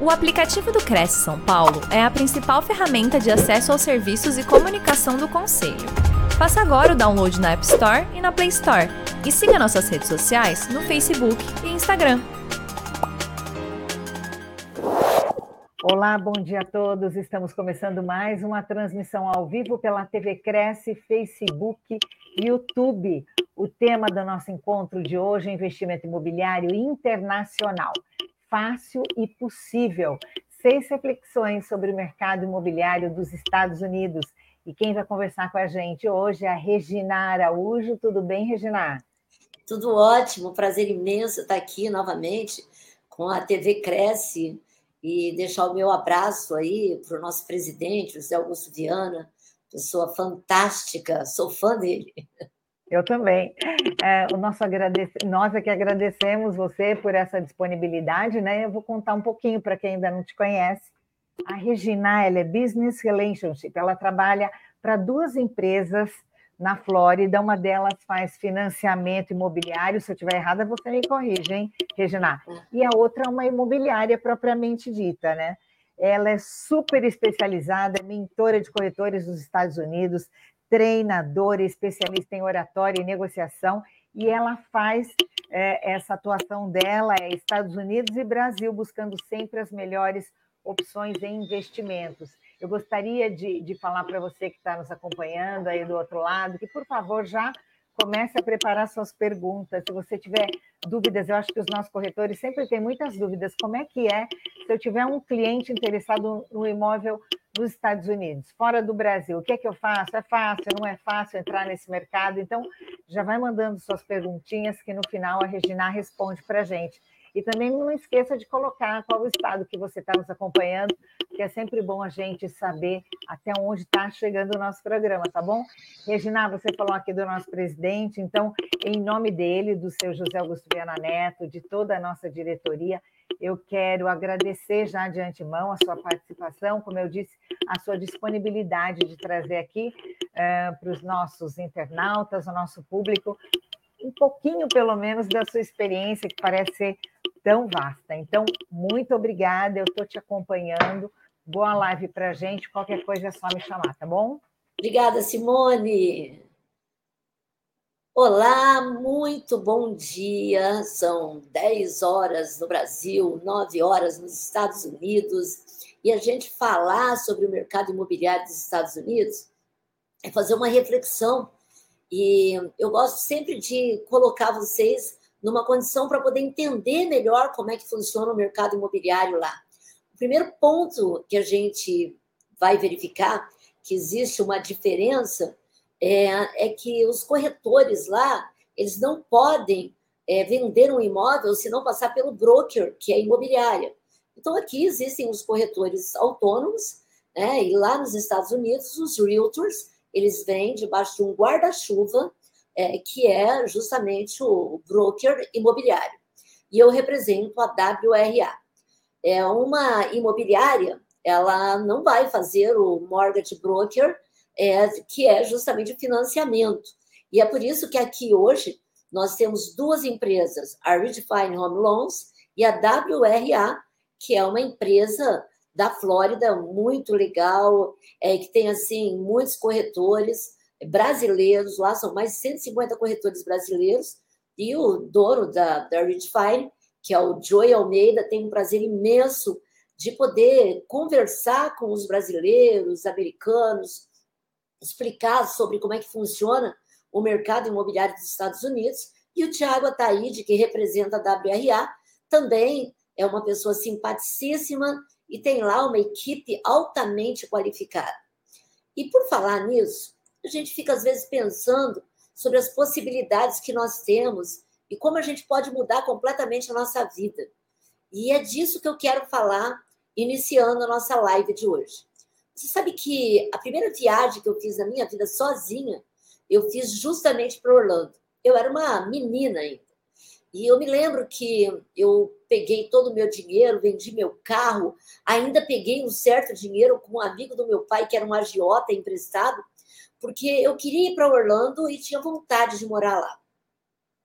O aplicativo do Cresce São Paulo é a principal ferramenta de acesso aos serviços e comunicação do Conselho. Faça agora o download na App Store e na Play Store. E siga nossas redes sociais no Facebook e Instagram. Olá, bom dia a todos. Estamos começando mais uma transmissão ao vivo pela TV Cresce, Facebook e YouTube. O tema do nosso encontro de hoje é investimento imobiliário internacional fácil e possível. Seis reflexões sobre o mercado imobiliário dos Estados Unidos. E quem vai conversar com a gente hoje é a Regina Araújo. Tudo bem, Regina? Tudo ótimo, prazer imenso estar aqui novamente com a TV Cresce e deixar o meu abraço aí para o nosso presidente, José Augusto Viana, pessoa fantástica, sou fã dele. Eu também. É, o nosso. Nós é que agradecemos você por essa disponibilidade, né? Eu vou contar um pouquinho para quem ainda não te conhece. A Regina, ela é Business Relationship, ela trabalha para duas empresas na Flórida, uma delas faz financiamento imobiliário, se eu estiver errada, você me corrige, hein, Regina? E a outra é uma imobiliária propriamente dita, né? Ela é super especializada, é mentora de corretores dos Estados Unidos, treinadora, especialista em oratória e negociação, e ela faz é, essa atuação dela é Estados Unidos e Brasil, buscando sempre as melhores opções em investimentos. Eu gostaria de, de falar para você que está nos acompanhando aí do outro lado, que, por favor, já comece a preparar suas perguntas. Se você tiver dúvidas, eu acho que os nossos corretores sempre têm muitas dúvidas. Como é que é se eu tiver um cliente interessado no imóvel nos Estados Unidos, fora do Brasil? O que é que eu faço? É fácil, não é fácil entrar nesse mercado? Então, já vai mandando suas perguntinhas que no final a Regina responde para a gente. E também não esqueça de colocar qual o estado que você está nos acompanhando, porque é sempre bom a gente saber até onde está chegando o nosso programa, tá bom? Regina, você falou aqui do nosso presidente, então, em nome dele, do seu José Augusto Viana Neto, de toda a nossa diretoria, eu quero agradecer já de antemão a sua participação, como eu disse, a sua disponibilidade de trazer aqui uh, para os nossos internautas, o nosso público, um pouquinho, pelo menos, da sua experiência, que parece ser tão vasta. Então, muito obrigada, eu estou te acompanhando. Boa live para gente. Qualquer coisa é só me chamar, tá bom? Obrigada, Simone. Olá, muito bom dia. São 10 horas no Brasil, 9 horas nos Estados Unidos. E a gente falar sobre o mercado imobiliário dos Estados Unidos é fazer uma reflexão. E eu gosto sempre de colocar vocês numa condição para poder entender melhor como é que funciona o mercado imobiliário lá. O primeiro ponto que a gente vai verificar que existe uma diferença é, é que os corretores lá eles não podem é, vender um imóvel se não passar pelo broker, que é imobiliária. Então, aqui existem os corretores autônomos, né? e lá nos Estados Unidos, os realtors, eles vêm debaixo de um guarda-chuva é, que é justamente o broker imobiliário. E eu represento a WRA. É uma imobiliária, ela não vai fazer o mortgage broker, é, que é justamente o financiamento. E é por isso que aqui hoje nós temos duas empresas, a Redefine Home Loans e a WRA, que é uma empresa da Flórida muito legal, é, que tem assim muitos corretores brasileiros, lá são mais de 150 corretores brasileiros, e o dono da, da Redefine, que é o Joey Almeida, tem um prazer imenso de poder conversar com os brasileiros, americanos, explicar sobre como é que funciona o mercado imobiliário dos Estados Unidos. E o Tiago Ataíde, que representa a WRA, também é uma pessoa simpaticíssima e tem lá uma equipe altamente qualificada. E por falar nisso, a gente fica, às vezes, pensando sobre as possibilidades que nós temos e como a gente pode mudar completamente a nossa vida. E é disso que eu quero falar, iniciando a nossa live de hoje. Você sabe que a primeira viagem que eu fiz na minha vida sozinha, eu fiz justamente para Orlando. Eu era uma menina ainda. E eu me lembro que eu peguei todo o meu dinheiro, vendi meu carro, ainda peguei um certo dinheiro com um amigo do meu pai, que era um agiota emprestado, porque eu queria ir para Orlando e tinha vontade de morar lá.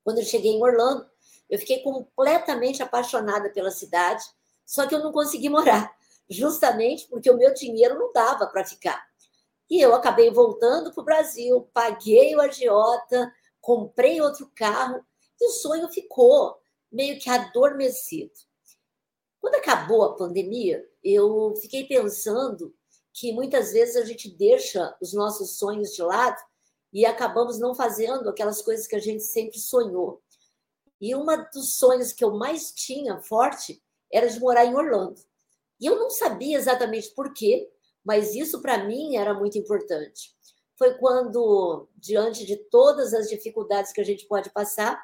Quando eu cheguei em Orlando, eu fiquei completamente apaixonada pela cidade, Só que eu não consegui morar, justamente porque o meu dinheiro não dava para ficar. E eu acabei voltando para o Brasil, paguei o agiota, comprei outro carro e o sonho ficou meio que adormecido. Quando acabou a pandemia, eu fiquei pensando que muitas vezes a gente deixa os nossos sonhos de lado e acabamos não fazendo aquelas coisas que a gente sempre sonhou. E um dos sonhos que eu mais tinha forte era de morar em Orlando. E eu não sabia exatamente por quê, mas isso para mim era muito importante. Foi quando, diante de todas as dificuldades que a gente pode passar,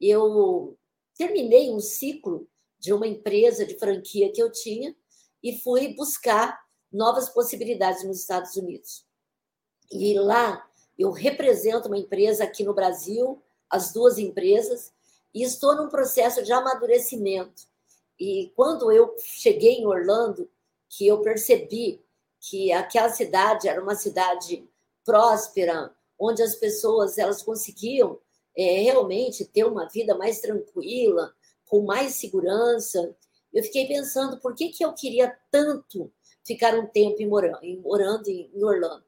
eu terminei um ciclo de uma empresa de franquia que eu tinha e fui buscar novas possibilidades nos Estados Unidos. E lá eu represento uma empresa aqui no Brasil, as duas empresas, e estou num processo de amadurecimento. E quando eu cheguei em Orlando, que eu percebi que aquela cidade era uma cidade próspera, onde as pessoas elas conseguiam é, realmente ter uma vida mais tranquila, com mais segurança. Eu fiquei pensando por que, que eu queria tanto ficar um tempo em morando, em, morando em, em Orlando.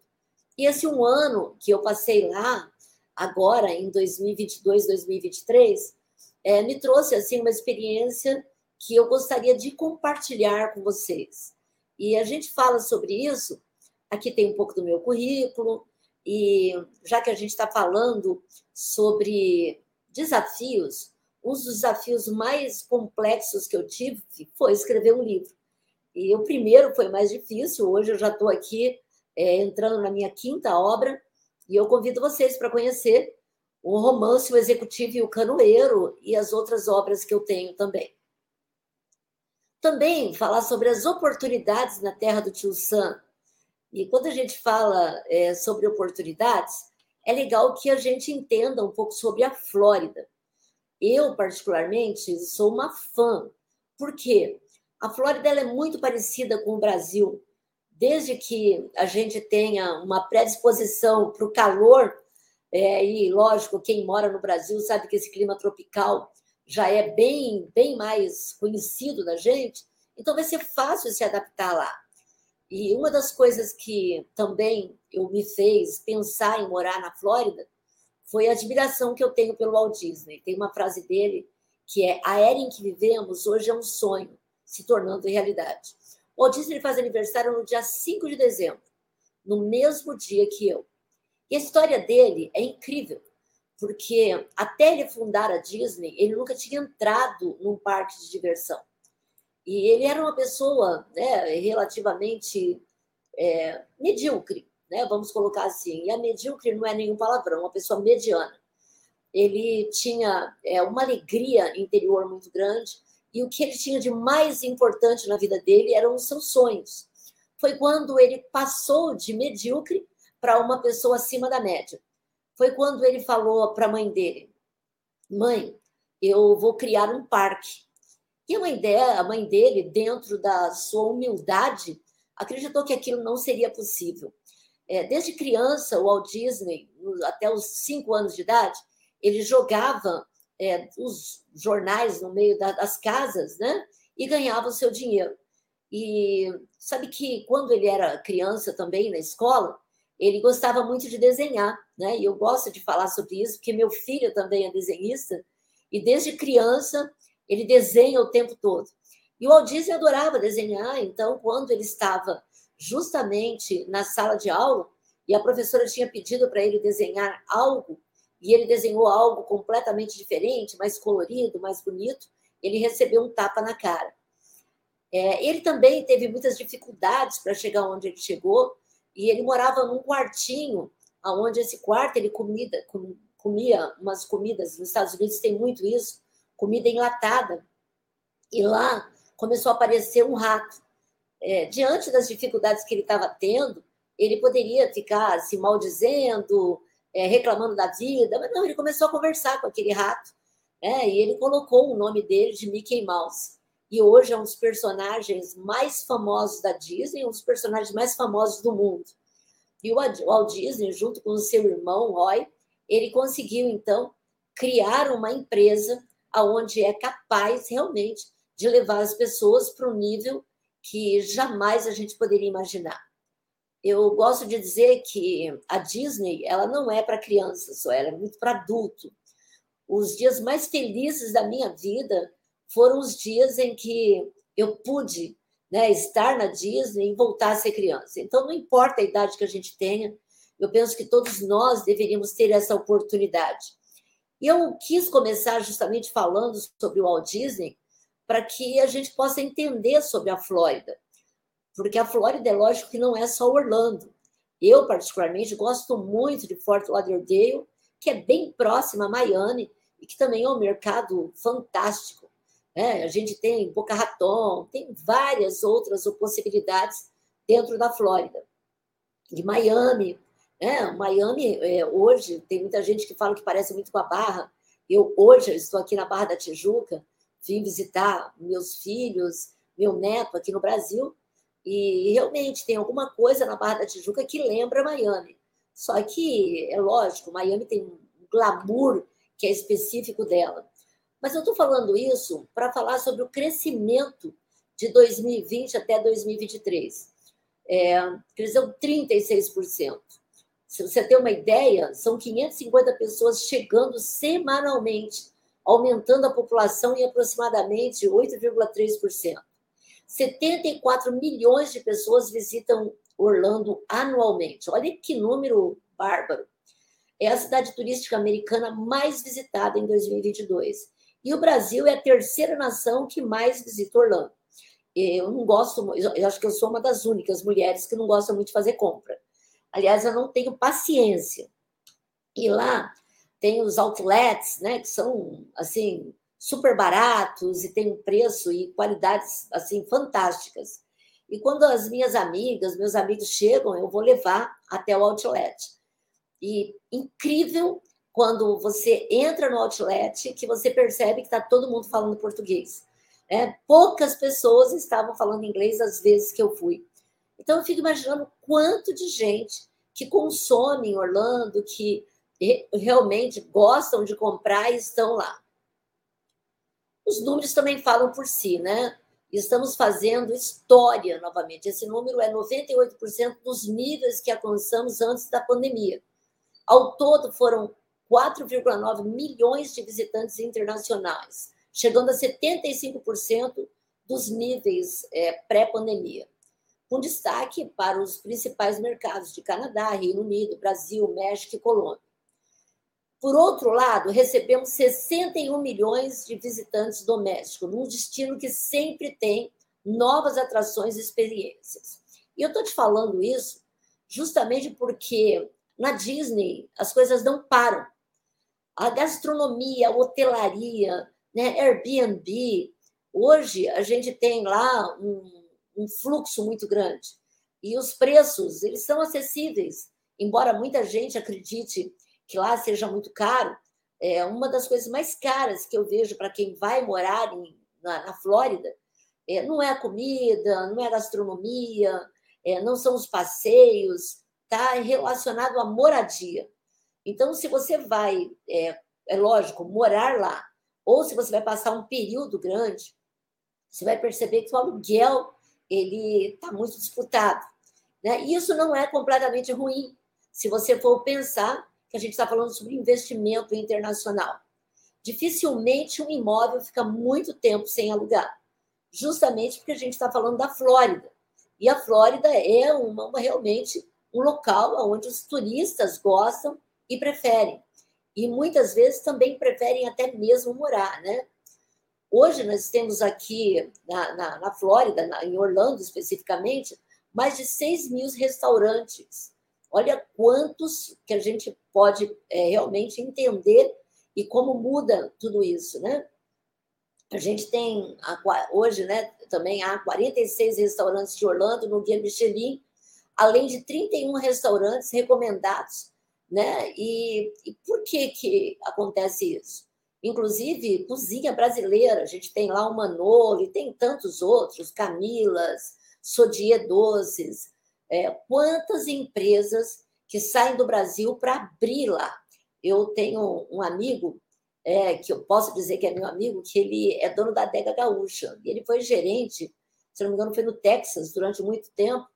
E esse um ano que eu passei lá, agora em 2022, 2023, é, me trouxe assim uma experiência que eu gostaria de compartilhar com vocês. E a gente fala sobre isso. Aqui tem um pouco do meu currículo, e já que a gente está falando sobre desafios, um dos desafios mais complexos que eu tive foi escrever um livro. E o primeiro foi mais difícil, hoje eu já estou aqui é, entrando na minha quinta obra, e eu convido vocês para conhecer o romance, o executivo e o canoeiro, e as outras obras que eu tenho também. Também falar sobre as oportunidades na terra do tio Sam. E quando a gente fala é, sobre oportunidades, é legal que a gente entenda um pouco sobre a Flórida. Eu, particularmente, sou uma fã. Por quê? A Flórida é muito parecida com o Brasil. Desde que a gente tenha uma predisposição para o calor, é, e lógico, quem mora no Brasil sabe que esse clima tropical já é bem, bem mais conhecido da gente, então vai ser fácil se adaptar lá. E uma das coisas que também eu me fez pensar em morar na Flórida foi a admiração que eu tenho pelo Walt Disney. Tem uma frase dele que é: A era em que vivemos hoje é um sonho, se tornando realidade. O Walt Disney faz aniversário no dia 5 de dezembro, no mesmo dia que eu. E a história dele é incrível, porque até ele fundar a Disney, ele nunca tinha entrado num parque de diversão. E ele era uma pessoa né, relativamente é, medíocre né? Vamos colocar assim. E a medíocre não é nenhum palavrão, uma pessoa mediana. Ele tinha é, uma alegria interior muito grande e o que ele tinha de mais importante na vida dele eram os seus sonhos. Foi quando ele passou de medíocre para uma pessoa acima da média. Foi quando ele falou para a mãe dele: Mãe, eu vou criar um parque. E a mãe, a mãe dele, dentro da sua humildade, acreditou que aquilo não seria possível. É, desde criança, o Walt Disney, até os cinco anos de idade, ele jogava é, os jornais no meio da, das casas, né? E ganhava o seu dinheiro. E sabe que quando ele era criança também na escola, ele gostava muito de desenhar, né? E eu gosto de falar sobre isso porque meu filho também é desenhista e desde criança ele desenha o tempo todo. E o Walt Disney adorava desenhar, então quando ele estava justamente na sala de aula e a professora tinha pedido para ele desenhar algo e ele desenhou algo completamente diferente, mais colorido, mais bonito, ele recebeu um tapa na cara. É, ele também teve muitas dificuldades para chegar onde ele chegou e ele morava num quartinho, aonde esse quarto ele comida, comia umas comidas, nos Estados Unidos tem muito isso, comida enlatada. E lá começou a aparecer um rato é, diante das dificuldades que ele estava tendo, ele poderia ficar se maldizendo, é, reclamando da vida, mas não, ele começou a conversar com aquele rato, né? e ele colocou o nome dele de Mickey Mouse. E hoje é um dos personagens mais famosos da Disney, um dos personagens mais famosos do mundo. E o Walt Disney, junto com o seu irmão Roy, ele conseguiu então criar uma empresa aonde é capaz realmente de levar as pessoas para um nível que jamais a gente poderia imaginar. Eu gosto de dizer que a Disney ela não é para crianças só, ela é muito para adulto. Os dias mais felizes da minha vida foram os dias em que eu pude né, estar na Disney e voltar a ser criança. Então, não importa a idade que a gente tenha, eu penso que todos nós deveríamos ter essa oportunidade. E eu quis começar justamente falando sobre o Walt Disney para que a gente possa entender sobre a Flórida. Porque a Flórida é lógico que não é só Orlando. Eu, particularmente, gosto muito de Fort Lauderdale, que é bem próxima a Miami e que também é um mercado fantástico. É, a gente tem Boca Raton, tem várias outras possibilidades dentro da Flórida. De Miami. Né? Miami, é, hoje, tem muita gente que fala que parece muito com a Barra. Eu, hoje, estou aqui na Barra da Tijuca, vim visitar meus filhos, meu neto aqui no Brasil, e realmente tem alguma coisa na Barra da Tijuca que lembra Miami. Só que, é lógico, Miami tem um glamour que é específico dela. Mas eu estou falando isso para falar sobre o crescimento de 2020 até 2023. É, cresceu 36%. Se você ter uma ideia, são 550 pessoas chegando semanalmente, aumentando a população em aproximadamente 8,3%. 74 milhões de pessoas visitam Orlando anualmente. Olha que número bárbaro. É a cidade turística americana mais visitada em 2022. E o Brasil é a terceira nação que mais visita Orlando. Eu não gosto, eu acho que eu sou uma das únicas mulheres que não gosta muito de fazer compra. Aliás, eu não tenho paciência. E lá tem os outlets, né, que são assim super baratos e tem um preço e qualidades assim fantásticas. E quando as minhas amigas, meus amigos chegam, eu vou levar até o outlet. E incrível quando você entra no outlet que você percebe que está todo mundo falando português. É, poucas pessoas estavam falando inglês às vezes que eu fui. Então eu fico imaginando quanto de gente que consome em Orlando, que realmente gostam de comprar e estão lá. Os números também falam por si, né? Estamos fazendo história novamente. Esse número é 98% dos níveis que alcançamos antes da pandemia. Ao todo, foram 4,9 milhões de visitantes internacionais, chegando a 75% dos níveis é, pré-pandemia, com destaque para os principais mercados de Canadá, Reino Unido, Brasil, México e Colômbia. Por outro lado, recebemos 61 milhões de visitantes domésticos, num destino que sempre tem novas atrações e experiências. E eu estou te falando isso justamente porque na Disney as coisas não param a gastronomia, a hotelaria, né, Airbnb. Hoje a gente tem lá um, um fluxo muito grande e os preços eles são acessíveis, embora muita gente acredite que lá seja muito caro. É uma das coisas mais caras que eu vejo para quem vai morar em, na, na Flórida é, não é a comida, não é a gastronomia, é, não são os passeios, está relacionado à moradia. Então, se você vai, é, é lógico, morar lá, ou se você vai passar um período grande, você vai perceber que o aluguel ele está muito disputado. Né? E isso não é completamente ruim, se você for pensar que a gente está falando sobre investimento internacional. Dificilmente um imóvel fica muito tempo sem alugar, justamente porque a gente está falando da Flórida. E a Flórida é uma, uma realmente um local onde os turistas gostam e preferem. E muitas vezes também preferem até mesmo morar, né? Hoje nós temos aqui na, na, na Flórida, na, em Orlando especificamente, mais de 6 mil restaurantes. Olha quantos que a gente pode é, realmente entender e como muda tudo isso, né? A gente tem hoje, né, também há 46 restaurantes de Orlando no Guia Michelin, além de 31 restaurantes recomendados né? E, e por que, que acontece isso? Inclusive, cozinha brasileira, a gente tem lá o Manolo e tem tantos outros, Camilas, Sodier Doces. É, quantas empresas que saem do Brasil para abrir lá? Eu tenho um amigo é, que eu posso dizer que é meu amigo, que ele é dono da adega gaúcha. E ele foi gerente, se não me engano, foi no Texas durante muito tempo,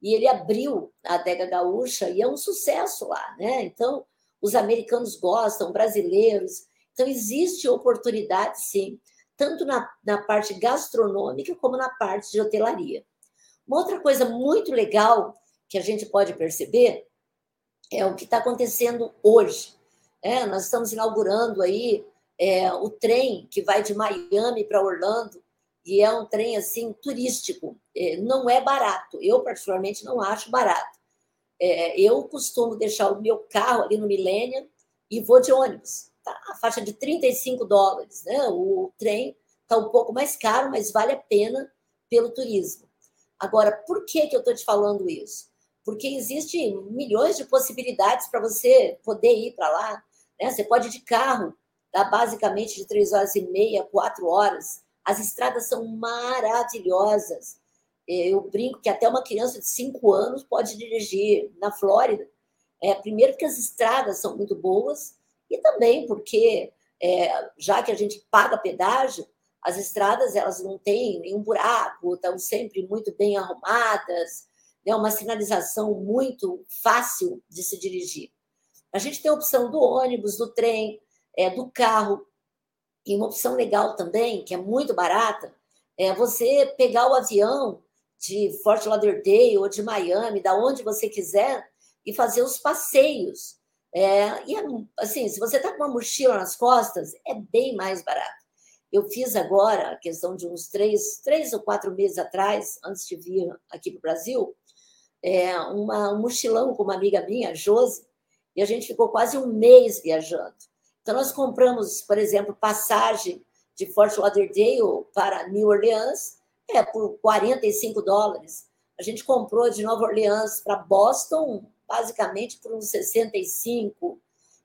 e ele abriu a adega gaúcha e é um sucesso lá, né? Então, os americanos gostam, brasileiros. Então, existe oportunidade, sim, tanto na, na parte gastronômica como na parte de hotelaria. Uma outra coisa muito legal que a gente pode perceber é o que está acontecendo hoje. É, nós estamos inaugurando aí é, o trem que vai de Miami para Orlando e é um trem assim turístico. É, não é barato. Eu particularmente não acho barato. É, eu costumo deixar o meu carro ali no Millennium e vou de ônibus. Tá a faixa de 35 dólares. Né? O trem está um pouco mais caro, mas vale a pena pelo turismo. Agora, por que, que eu estou te falando isso? Porque existem milhões de possibilidades para você poder ir para lá. Né? Você pode ir de carro, dá basicamente de três horas e meia, quatro horas. As estradas são maravilhosas. Eu brinco que até uma criança de cinco anos pode dirigir na Flórida. É, primeiro, porque as estradas são muito boas, e também porque, é, já que a gente paga pedágio, as estradas elas não têm nenhum buraco, estão sempre muito bem arrumadas, né? uma sinalização muito fácil de se dirigir. A gente tem a opção do ônibus, do trem, é, do carro, e uma opção legal também, que é muito barata, é você pegar o avião de Fort Lauderdale ou de Miami, da onde você quiser, e fazer os passeios. É, e assim, se você está com uma mochila nas costas, é bem mais barato. Eu fiz agora, a questão de uns três, três ou quatro meses atrás, antes de vir aqui para o Brasil, é, uma, um mochilão com uma amiga minha, Josi, e a gente ficou quase um mês viajando. Então, nós compramos, por exemplo, passagem de Fort Lauderdale para New Orleans é, por 45 dólares. A gente comprou de Nova Orleans para Boston, basicamente por uns 65.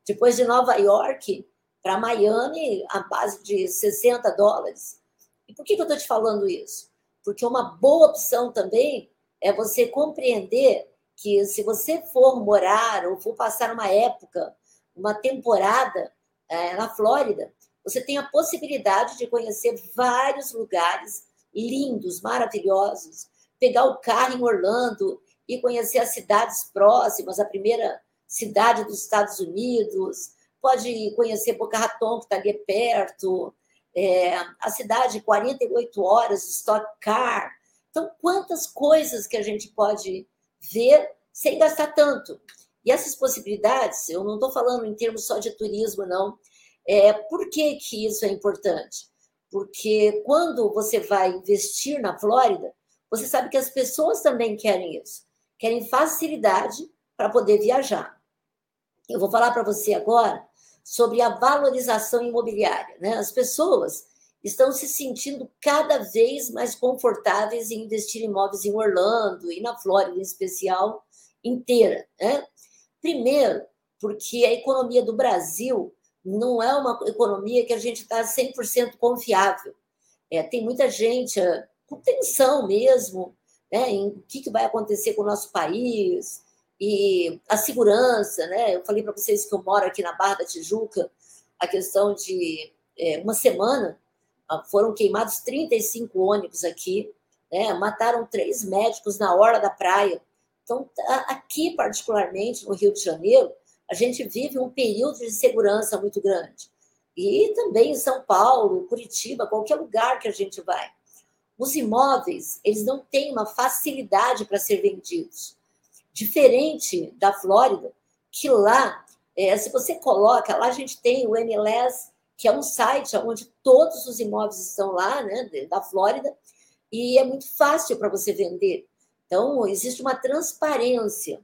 Depois de Nova York para Miami, a base de 60 dólares. E por que, que eu estou te falando isso? Porque uma boa opção também é você compreender que se você for morar ou for passar uma época, uma temporada é, na Flórida, você tem a possibilidade de conhecer vários lugares lindos, maravilhosos, pegar o carro em Orlando e conhecer as cidades próximas, a primeira cidade dos Estados Unidos, pode conhecer Boca Raton, que está ali perto, é, a cidade 48 horas Stock Car. Então, quantas coisas que a gente pode ver sem gastar tanto. E essas possibilidades, eu não estou falando em termos só de turismo, não. É, por que, que isso é importante? Porque quando você vai investir na Flórida, você sabe que as pessoas também querem isso, querem facilidade para poder viajar. Eu vou falar para você agora sobre a valorização imobiliária. Né? As pessoas estão se sentindo cada vez mais confortáveis em investir em imóveis em Orlando e na Flórida, em especial, inteira. Né? Primeiro, porque a economia do Brasil não é uma economia que a gente está 100% confiável. É, tem muita gente é, com tensão mesmo né, em o que, que vai acontecer com o nosso país e a segurança. Né? Eu falei para vocês que eu moro aqui na Barra da Tijuca, a questão de é, uma semana ah, foram queimados 35 ônibus aqui, né? mataram três médicos na hora da praia. Então, aqui, particularmente, no Rio de Janeiro, a gente vive um período de segurança muito grande. E também em São Paulo, Curitiba, qualquer lugar que a gente vai. Os imóveis, eles não têm uma facilidade para ser vendidos. Diferente da Flórida, que lá, é, se você coloca, lá a gente tem o MLS, que é um site onde todos os imóveis estão lá, né, da Flórida, e é muito fácil para você vender. Então, existe uma transparência.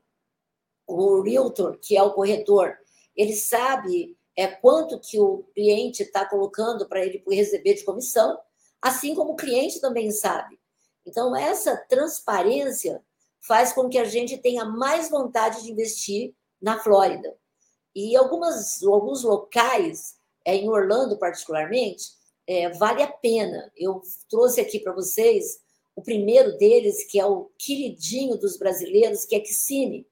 O realtor, que é o corretor, ele sabe é, quanto que o cliente está colocando para ele receber de comissão, assim como o cliente também sabe. Então, essa transparência faz com que a gente tenha mais vontade de investir na Flórida. E algumas, alguns locais, é, em Orlando particularmente, é, vale a pena. Eu trouxe aqui para vocês o primeiro deles, que é o queridinho dos brasileiros, que é Kissimmee.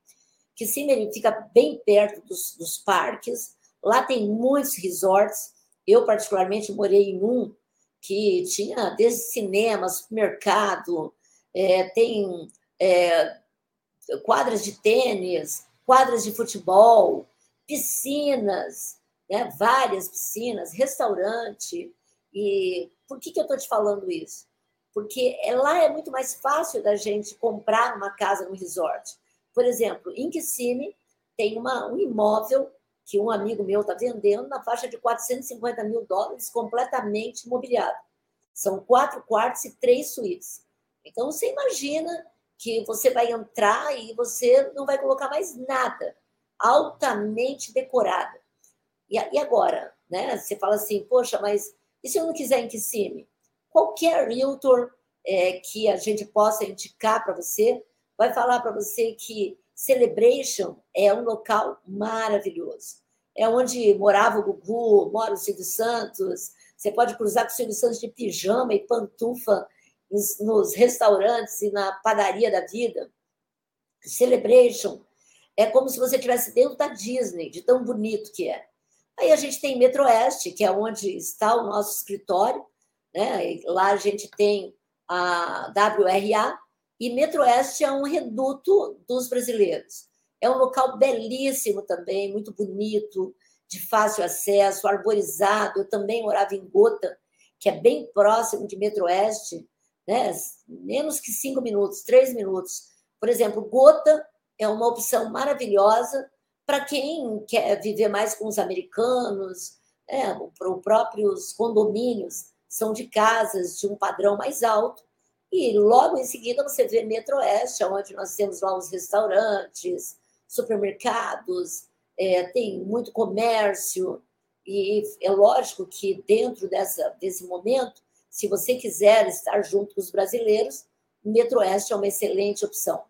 Kissimmee fica bem perto dos, dos parques, lá tem muitos resorts. Eu, particularmente, morei em um que tinha desde cinema, supermercado, é, tem é, quadras de tênis, quadras de futebol, piscinas, né, várias piscinas, restaurante. E por que, que eu estou te falando isso? Porque é, lá é muito mais fácil da gente comprar uma casa no resort. Por exemplo, em Kissimmee tem uma, um imóvel que um amigo meu está vendendo na faixa de 450 mil dólares, completamente imobiliado. São quatro quartos e três suítes. Então, você imagina que você vai entrar e você não vai colocar mais nada. Altamente decorada. E, e agora? Né? Você fala assim, poxa, mas e se eu não quiser em Kissimmee? Qualquer realtor é, que a gente possa indicar para você vai falar para você que Celebration é um local maravilhoso. É onde morava o Gugu, mora o Silvio Santos. Você pode cruzar com o Silvio Santos de pijama e pantufa nos, nos restaurantes e na padaria da vida. Celebration é como se você estivesse dentro da Disney, de tão bonito que é. Aí a gente tem Metro Oeste, que é onde está o nosso escritório, né? lá a gente tem a WRA, e Metro Oeste é um reduto dos brasileiros. É um local belíssimo também, muito bonito, de fácil acesso, arborizado. Eu também morava em Gota, que é bem próximo de Metro Oeste, né? menos que cinco minutos, três minutos. Por exemplo, Gota é uma opção maravilhosa para quem quer viver mais com os americanos, né? os próprios condomínios são de casas de um padrão mais alto e logo em seguida você vê Metro Oeste, onde nós temos lá os restaurantes, supermercados, é, tem muito comércio. E é lógico que dentro dessa, desse momento, se você quiser estar junto com os brasileiros, Metro Oeste é uma excelente opção.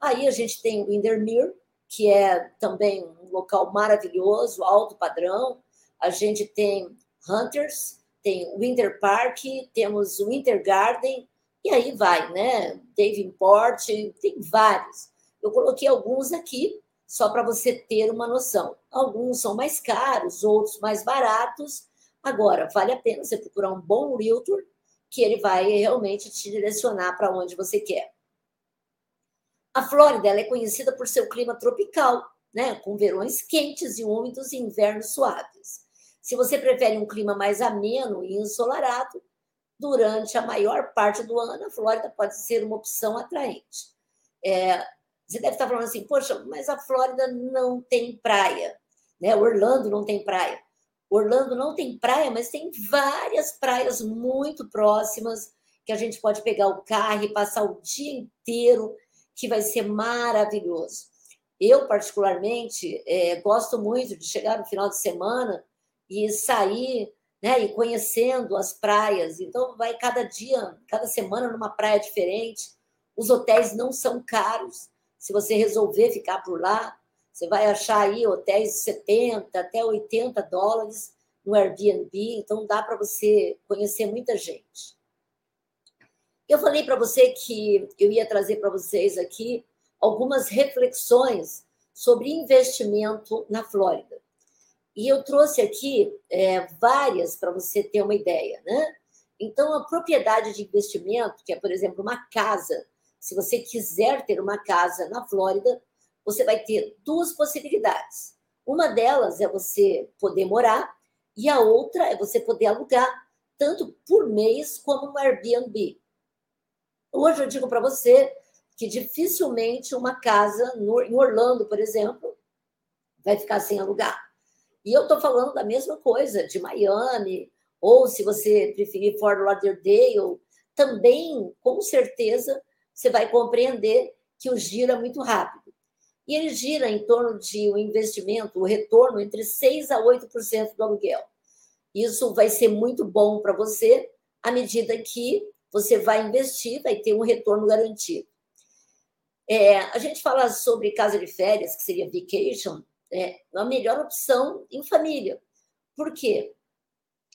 Aí a gente tem o Windermere, que é também um local maravilhoso, alto padrão. A gente tem Hunters, tem Winter Park, temos o Winter Garden, e aí vai, né? Davenport, tem vários. Eu coloquei alguns aqui, só para você ter uma noção. Alguns são mais caros, outros mais baratos. Agora, vale a pena você procurar um bom realtor, que ele vai realmente te direcionar para onde você quer. A Flórida é conhecida por seu clima tropical, né? com verões quentes e úmidos e invernos suaves. Se você prefere um clima mais ameno e ensolarado, durante a maior parte do ano, a Flórida pode ser uma opção atraente. É, você deve estar falando assim, poxa, mas a Flórida não tem praia, né? Orlando não tem praia. Orlando não tem praia, mas tem várias praias muito próximas que a gente pode pegar o carro e passar o dia inteiro, que vai ser maravilhoso. Eu, particularmente, é, gosto muito de chegar no final de semana e sair né? E conhecendo as praias. Então, vai cada dia, cada semana numa praia diferente. Os hotéis não são caros. Se você resolver ficar por lá, você vai achar aí hotéis de 70 até 80 dólares no Airbnb. Então, dá para você conhecer muita gente. Eu falei para você que eu ia trazer para vocês aqui algumas reflexões sobre investimento na Flórida. E eu trouxe aqui é, várias para você ter uma ideia, né? Então, a propriedade de investimento, que é, por exemplo, uma casa, se você quiser ter uma casa na Flórida, você vai ter duas possibilidades. Uma delas é você poder morar, e a outra é você poder alugar, tanto por mês como no Airbnb. Hoje eu digo para você que dificilmente uma casa no, em Orlando, por exemplo, vai ficar sem alugar. E eu estou falando da mesma coisa de Miami, ou se você preferir Fort Lauderdale, também, com certeza, você vai compreender que o giro é muito rápido. E ele gira em torno de um investimento, o retorno entre 6% a 8% do aluguel. Isso vai ser muito bom para você à medida que você vai investir, vai ter um retorno garantido. É, a gente fala sobre casa de férias, que seria vacation, é a melhor opção em família. Por quê?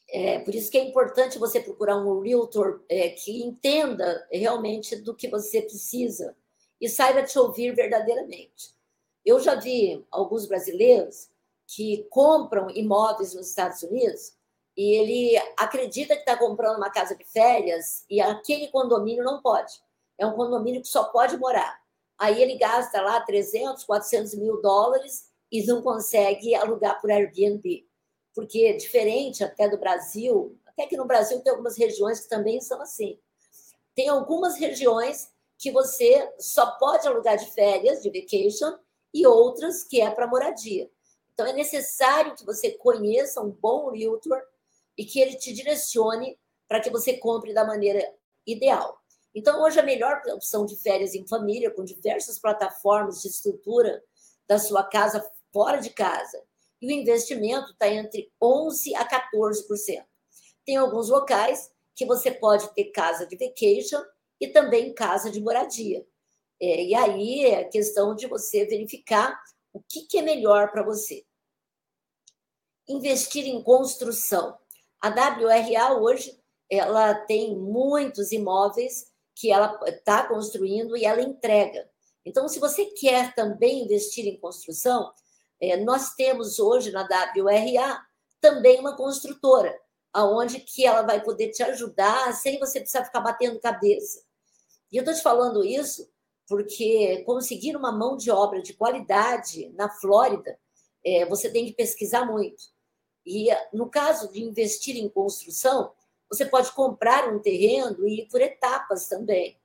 É, por isso que é importante você procurar um realtor é, que entenda realmente do que você precisa e saiba te ouvir verdadeiramente. Eu já vi alguns brasileiros que compram imóveis nos Estados Unidos e ele acredita que está comprando uma casa de férias e aquele condomínio não pode. É um condomínio que só pode morar. Aí ele gasta lá 300, 400 mil dólares e não consegue alugar por Airbnb. Porque, diferente até do Brasil, até que no Brasil tem algumas regiões que também são assim. Tem algumas regiões que você só pode alugar de férias, de vacation, e outras que é para moradia. Então, é necessário que você conheça um bom realtor e que ele te direcione para que você compre da maneira ideal. Então, hoje, a melhor opção de férias em família, com diversas plataformas de estrutura da sua casa fora de casa, e o investimento está entre 11% a 14%. Tem alguns locais que você pode ter casa de vacation e também casa de moradia. É, e aí é questão de você verificar o que, que é melhor para você. Investir em construção. A WRA hoje ela tem muitos imóveis que ela está construindo e ela entrega. Então, se você quer também investir em construção, é, nós temos hoje na WRA também uma construtora, aonde que ela vai poder te ajudar sem você precisar ficar batendo cabeça. E eu estou te falando isso porque conseguir uma mão de obra de qualidade na Flórida, é, você tem que pesquisar muito. E no caso de investir em construção, você pode comprar um terreno e ir por etapas também.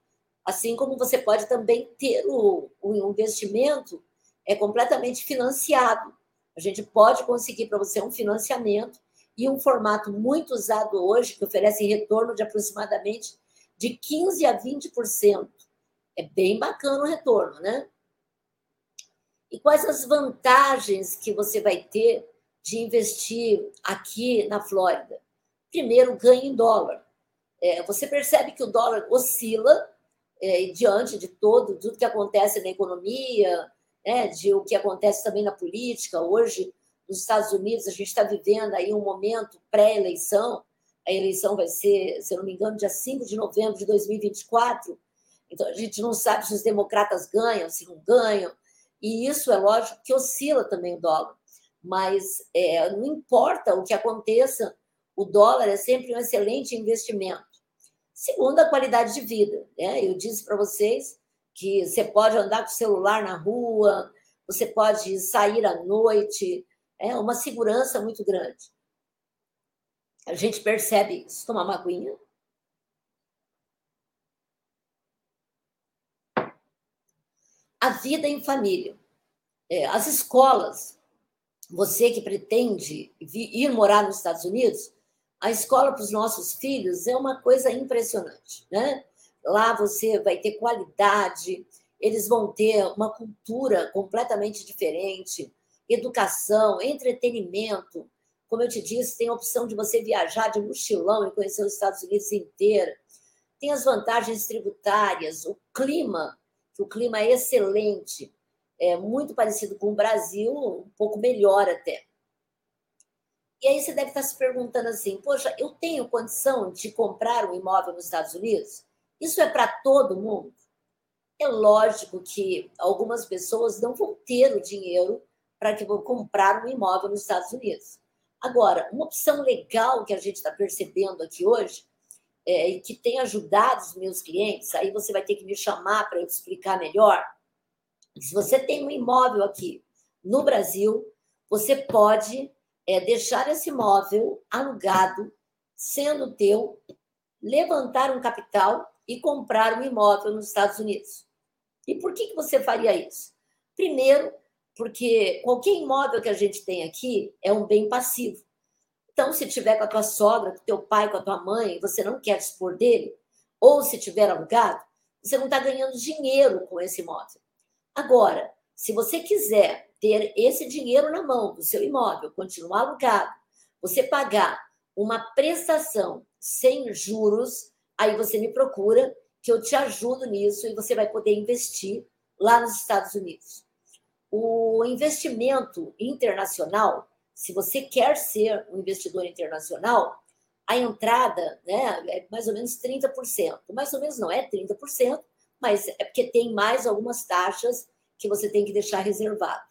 Assim como você pode também ter o, o investimento é completamente financiado. A gente pode conseguir para você um financiamento e um formato muito usado hoje, que oferece retorno de aproximadamente de 15% a 20%. É bem bacana o retorno, né? E quais as vantagens que você vai ter de investir aqui na Flórida? Primeiro, ganho em dólar. É, você percebe que o dólar oscila é, diante de todo, tudo que acontece na economia, né, de o que acontece também na política. Hoje, nos Estados Unidos, a gente está vivendo aí um momento pré-eleição. A eleição vai ser, se eu não me engano, dia 5 de novembro de 2024. Então, a gente não sabe se os democratas ganham, se não ganham. E isso é lógico que oscila também o dólar. Mas é, não importa o que aconteça, o dólar é sempre um excelente investimento. Segundo, a qualidade de vida. Né? Eu disse para vocês que você pode andar com o celular na rua, você pode sair à noite, é uma segurança muito grande. A gente percebe isso. Tomar uma aguinha. A vida em família. É, as escolas, você que pretende ir morar nos Estados Unidos, a escola para os nossos filhos é uma coisa impressionante, né? Lá você vai ter qualidade, eles vão ter uma cultura completamente diferente, educação, entretenimento. Como eu te disse, tem a opção de você viajar de mochilão e conhecer os Estados Unidos inteiro. Tem as vantagens tributárias, o clima, que o clima é excelente, é muito parecido com o Brasil, um pouco melhor até. E aí você deve estar se perguntando assim: poxa, eu tenho condição de comprar um imóvel nos Estados Unidos? Isso é para todo mundo? É lógico que algumas pessoas não vão ter o dinheiro para que vão comprar um imóvel nos Estados Unidos. Agora, uma opção legal que a gente está percebendo aqui hoje é, e que tem ajudado os meus clientes, aí você vai ter que me chamar para eu explicar melhor. Se você tem um imóvel aqui no Brasil, você pode é, deixar esse imóvel alugado, sendo teu, levantar um capital e comprar um imóvel nos Estados Unidos. E por que, que você faria isso? Primeiro, porque qualquer imóvel que a gente tem aqui é um bem passivo. Então, se tiver com a tua sogra, com teu pai, com a tua mãe, você não quer dispor dele, ou se tiver alugado, você não está ganhando dinheiro com esse imóvel. Agora, se você quiser ter esse dinheiro na mão do seu imóvel, continuar alugado, você pagar uma prestação sem juros aí você me procura, que eu te ajudo nisso e você vai poder investir lá nos Estados Unidos. O investimento internacional, se você quer ser um investidor internacional, a entrada né, é mais ou menos 30%. Mais ou menos não é 30%, mas é porque tem mais algumas taxas que você tem que deixar reservado.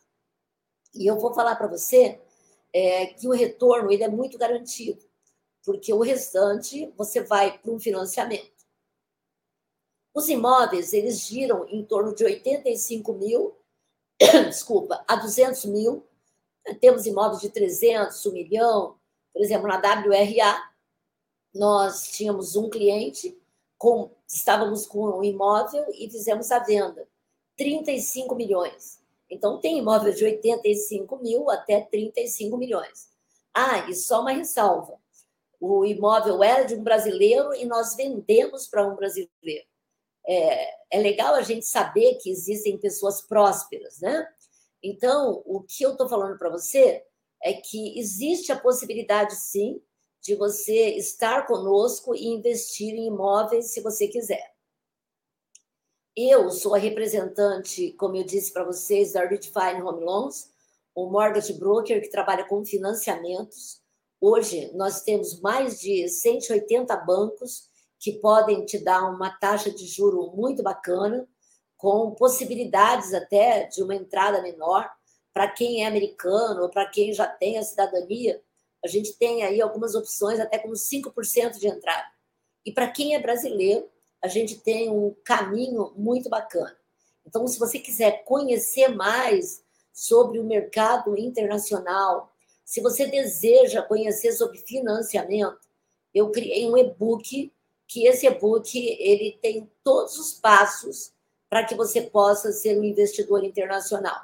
E eu vou falar para você é, que o retorno ele é muito garantido. Porque o restante você vai para um financiamento. Os imóveis, eles giram em torno de 85 mil, desculpa, a 200 mil. Temos imóveis de 300, 1 milhão. Por exemplo, na WRA, nós tínhamos um cliente, com, estávamos com um imóvel e fizemos a venda. 35 milhões. Então, tem imóvel de 85 mil até 35 milhões. Ah, e só uma ressalva: o imóvel era de um brasileiro e nós vendemos para um brasileiro. É, é legal a gente saber que existem pessoas prósperas, né? Então, o que eu estou falando para você é que existe a possibilidade, sim, de você estar conosco e investir em imóveis se você quiser. Eu sou a representante, como eu disse para vocês, da Redefine Home Loans, um mortgage broker que trabalha com financiamentos. Hoje, nós temos mais de 180 bancos que podem te dar uma taxa de juro muito bacana, com possibilidades até de uma entrada menor para quem é americano ou para quem já tem a cidadania. A gente tem aí algumas opções até com 5% de entrada. E para quem é brasileiro, a gente tem um caminho muito bacana. Então, se você quiser conhecer mais sobre o mercado internacional, se você deseja conhecer sobre financiamento, eu criei um e-book que esse e-book ele tem todos os passos para que você possa ser um investidor internacional.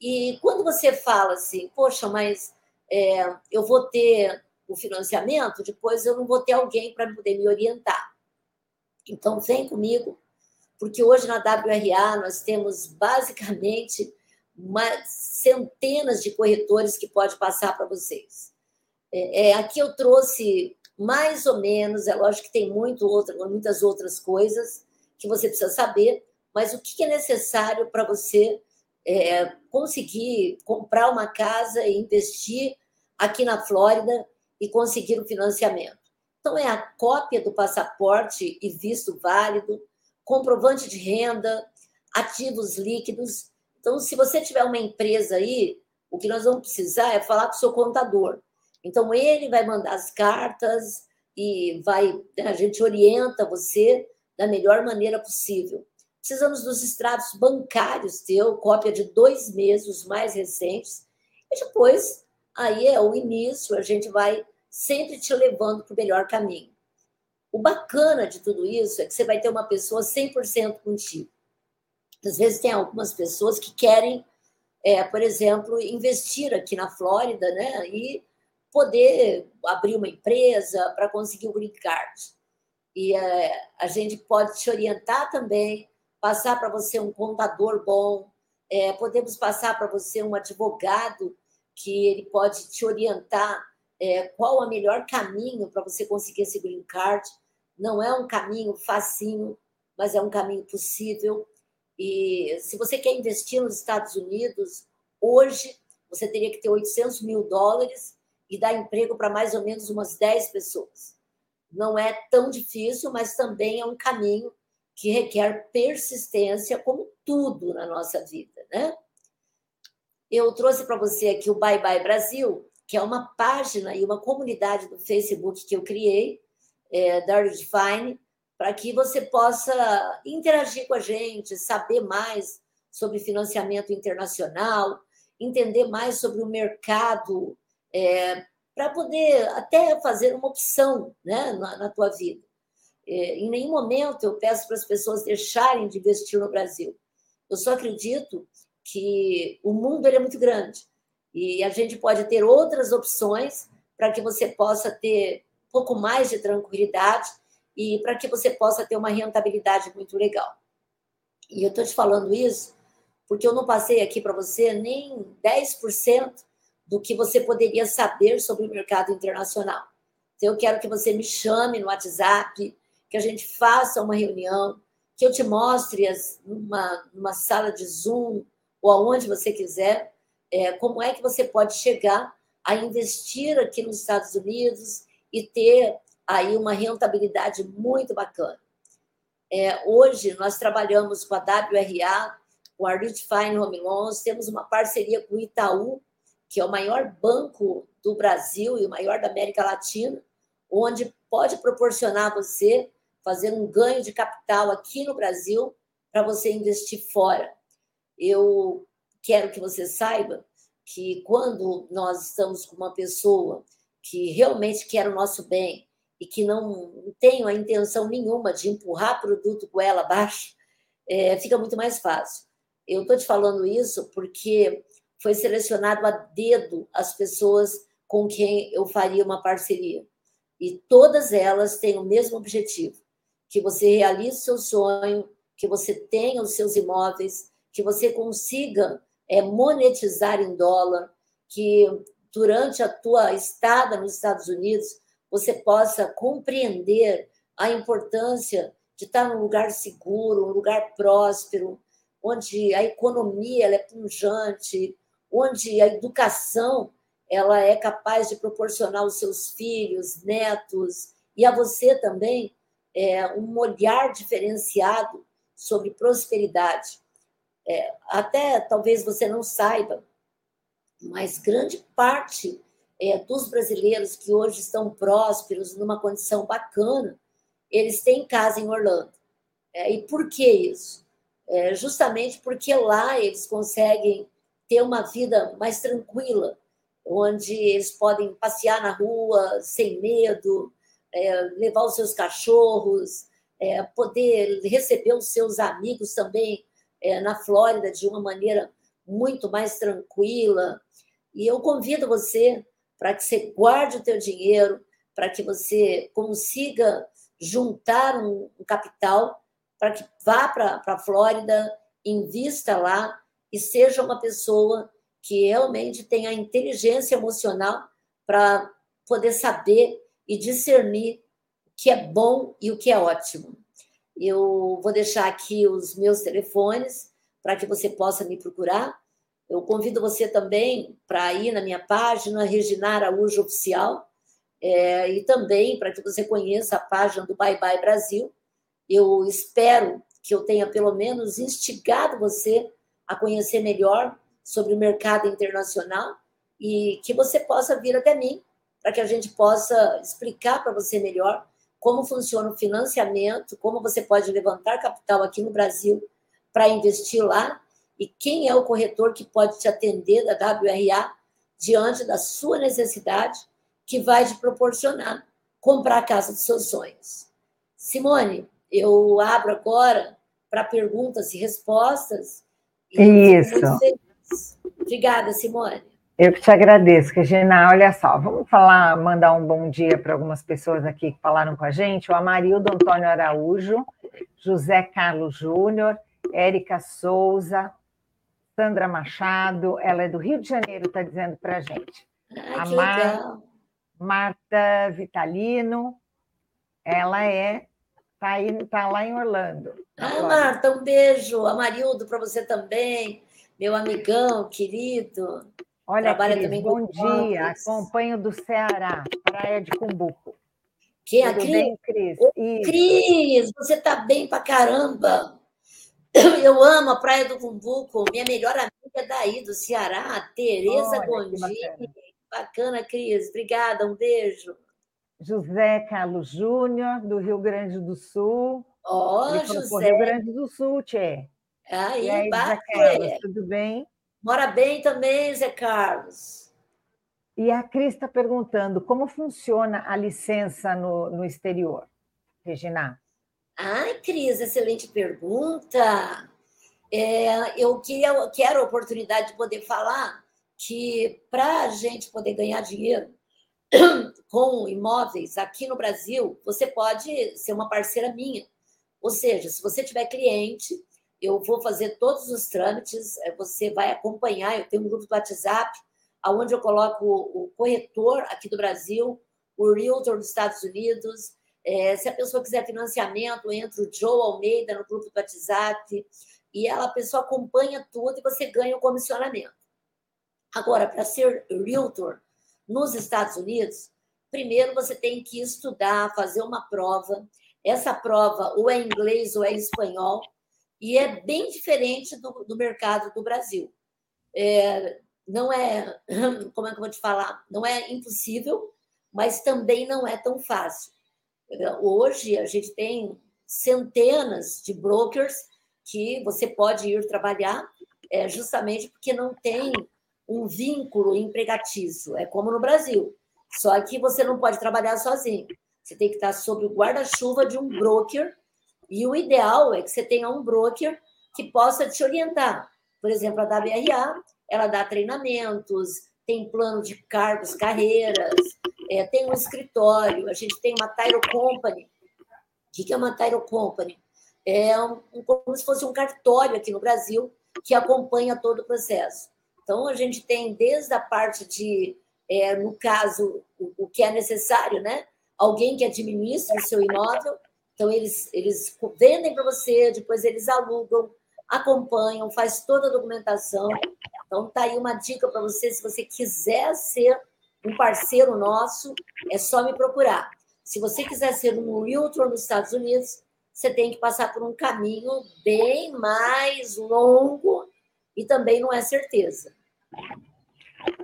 E quando você fala assim, poxa, mas é, eu vou ter o financiamento, depois eu não vou ter alguém para poder me orientar. Então, vem comigo, porque hoje na WRA nós temos basicamente uma, centenas de corretores que pode passar para vocês. É, é, aqui eu trouxe mais ou menos, é lógico que tem muito outra, muitas outras coisas que você precisa saber, mas o que é necessário para você é, conseguir comprar uma casa e investir aqui na Flórida e conseguir o financiamento. Então, é a cópia do passaporte e visto válido, comprovante de renda, ativos líquidos. Então, se você tiver uma empresa aí, o que nós vamos precisar é falar com o seu contador. Então, ele vai mandar as cartas e vai, né, a gente orienta você da melhor maneira possível. Precisamos dos extratos bancários teu, cópia de dois meses, os mais recentes, e depois, aí é o início, a gente vai sempre te levando para o melhor caminho. O bacana de tudo isso é que você vai ter uma pessoa 100% contigo. Às vezes tem algumas pessoas que querem, é, por exemplo, investir aqui na Flórida, né? E poder abrir uma empresa para conseguir o green card. E é, a gente pode te orientar também, passar para você um contador bom, é, podemos passar para você um advogado que ele pode te orientar é, qual o melhor caminho para você conseguir esse green card. Não é um caminho facinho, mas é um caminho possível. E se você quer investir nos Estados Unidos, hoje você teria que ter 800 mil dólares e dar emprego para mais ou menos umas 10 pessoas. Não é tão difícil, mas também é um caminho que requer persistência, como tudo na nossa vida, né? Eu trouxe para você aqui o Bye Bye Brasil, que é uma página e uma comunidade do Facebook que eu criei, é, da Redefine, para que você possa interagir com a gente, saber mais sobre financiamento internacional, entender mais sobre o mercado, é, para poder até fazer uma opção né, na, na tua vida. É, em nenhum momento eu peço para as pessoas deixarem de investir no Brasil. Eu só acredito que o mundo ele é muito grande e a gente pode ter outras opções para que você possa ter um pouco mais de tranquilidade e para que você possa ter uma rentabilidade muito legal. E eu estou te falando isso porque eu não passei aqui para você nem 10% do que você poderia saber sobre o mercado internacional. Então, eu quero que você me chame no WhatsApp, que a gente faça uma reunião, que eu te mostre as, numa, numa sala de Zoom ou aonde você quiser, é, como é que você pode chegar a investir aqui nos Estados Unidos e ter aí uma rentabilidade muito bacana. É, hoje nós trabalhamos com a WRA, com a Fine Home Loans, temos uma parceria com o Itaú, que é o maior banco do Brasil e o maior da América Latina, onde pode proporcionar você fazer um ganho de capital aqui no Brasil para você investir fora. Eu quero que você saiba que quando nós estamos com uma pessoa que realmente quer o nosso bem e que não tem a intenção nenhuma de empurrar produto com ela abaixo, é, fica muito mais fácil. Eu estou te falando isso porque foi selecionado a dedo as pessoas com quem eu faria uma parceria. E todas elas têm o mesmo objetivo: que você realize seu sonho, que você tenha os seus imóveis, que você consiga é, monetizar em dólar, que durante a tua estada nos Estados Unidos você possa compreender a importância de estar num lugar seguro, um lugar próspero, onde a economia é pujante, onde a educação ela é capaz de proporcionar aos seus filhos, netos e a você também é, um olhar diferenciado sobre prosperidade. É, até talvez você não saiba, mas grande parte é, dos brasileiros que hoje estão prósperos, numa condição bacana, eles têm casa em Orlando. É, e por que isso? É, justamente porque lá eles conseguem ter uma vida mais tranquila, onde eles podem passear na rua sem medo, é, levar os seus cachorros, é, poder receber os seus amigos também é, na Flórida de uma maneira muito mais tranquila. E eu convido você para que você guarde o teu dinheiro, para que você consiga juntar um, um capital, para que vá para a Flórida, invista lá e seja uma pessoa que realmente tenha a inteligência emocional para poder saber e discernir o que é bom e o que é ótimo. Eu vou deixar aqui os meus telefones para que você possa me procurar. Eu convido você também para ir na minha página, Regina Araújo Oficial, é, e também para que você conheça a página do Bye Bye Brasil. Eu espero que eu tenha pelo menos instigado você a conhecer melhor sobre o mercado internacional e que você possa vir até mim para que a gente possa explicar para você melhor como funciona o financiamento, como você pode levantar capital aqui no Brasil para investir lá e quem é o corretor que pode te atender da WRA diante da sua necessidade, que vai te proporcionar comprar a casa dos seus sonhos. Simone, eu abro agora para perguntas e respostas. E Isso. Obrigada, Simone. Eu que te agradeço, Regina. Olha só, vamos falar, mandar um bom dia para algumas pessoas aqui que falaram com a gente. O Amarildo Antônio Araújo, José Carlos Júnior, Érica Souza, Sandra Machado, ela é do Rio de Janeiro, está dizendo para a gente. Ai, a Mar... Marta Vitalino, ela é está tá lá em Orlando. Ah, Marta, um beijo. Amarildo para você também, meu amigão querido. Olha, Trabalha Cris, também bom dia. Acompanho do Ceará, Praia de Cumbuco. Quem é Cris? Bem, Cris? Cris, você está bem para caramba. Eu amo a Praia do Cumbuco. Minha melhor amiga daí, do Ceará, Tereza Gondini. Bacana. bacana, Cris. Obrigada, um beijo. José Carlos Júnior, do Rio Grande do Sul. Ó, oh, José. Rio Grande do Sul, Tchê. Aí, e aí Carlos, tudo bem? Mora bem também, Zé Carlos. E a Cris está perguntando como funciona a licença no, no exterior, Regina. Ai, Cris, excelente pergunta. É, eu queria, quero a oportunidade de poder falar que para a gente poder ganhar dinheiro com imóveis aqui no Brasil, você pode ser uma parceira minha. Ou seja, se você tiver cliente eu vou fazer todos os trâmites, eh, você vai acompanhar, eu tenho um grupo do WhatsApp, onde eu coloco o corretor aqui do Brasil, o realtor dos Estados Unidos, é, se a pessoa quiser financiamento, entra o Joe Almeida no grupo do WhatsApp, e ela, a pessoa acompanha tudo e você ganha o comissionamento. Agora, para ser realtor nos Estados Unidos, primeiro você tem que estudar, fazer uma prova. Essa prova ou é inglês ou é espanhol e é bem diferente do, do mercado do Brasil. É, não é, como é que eu vou te falar? Não é impossível, mas também não é tão fácil. Hoje a gente tem centenas de brokers que você pode ir trabalhar é, justamente porque não tem um vínculo empregatício. É como no Brasil. Só que você não pode trabalhar sozinho. Você tem que estar sob o guarda-chuva de um broker. E o ideal é que você tenha um broker que possa te orientar. Por exemplo, a WRA, ela dá treinamentos, tem plano de cargos, carreiras, é, tem um escritório, a gente tem uma Tyro Company. O que é uma Tyro Company? É um, como se fosse um cartório aqui no Brasil que acompanha todo o processo. Então, a gente tem desde a parte de, é, no caso, o, o, que é necessário, né? Alguém que administre o seu imóvel. Então, eles, eles vendem para você, depois eles alugam, acompanham, faz toda a documentação. Então, tá aí uma dica para você, se você quiser ser um parceiro nosso, é só me procurar. Se você quiser ser um realtor nos Estados Unidos, você tem que passar por um caminho bem mais longo e também não é certeza.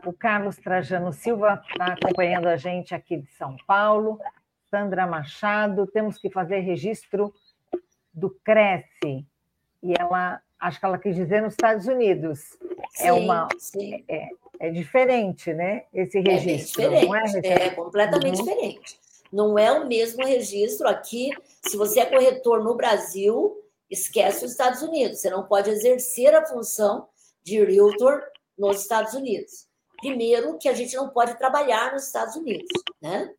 O Carlos Trajano Silva está acompanhando a gente aqui de São Paulo. Sandra Machado, temos que fazer registro do Cresce. E ela, acho que ela quis dizer nos Estados Unidos. É sim, é uma. É, é diferente, né? Esse registro. É diferente, é, é, completamente uhum. diferente. Não é o mesmo registro aqui. Se você é corretor no Brasil, esquece os Estados Unidos. Você não pode exercer a função de realtor nos Estados Unidos. Primeiro, que a gente não pode trabalhar nos Estados Unidos, né?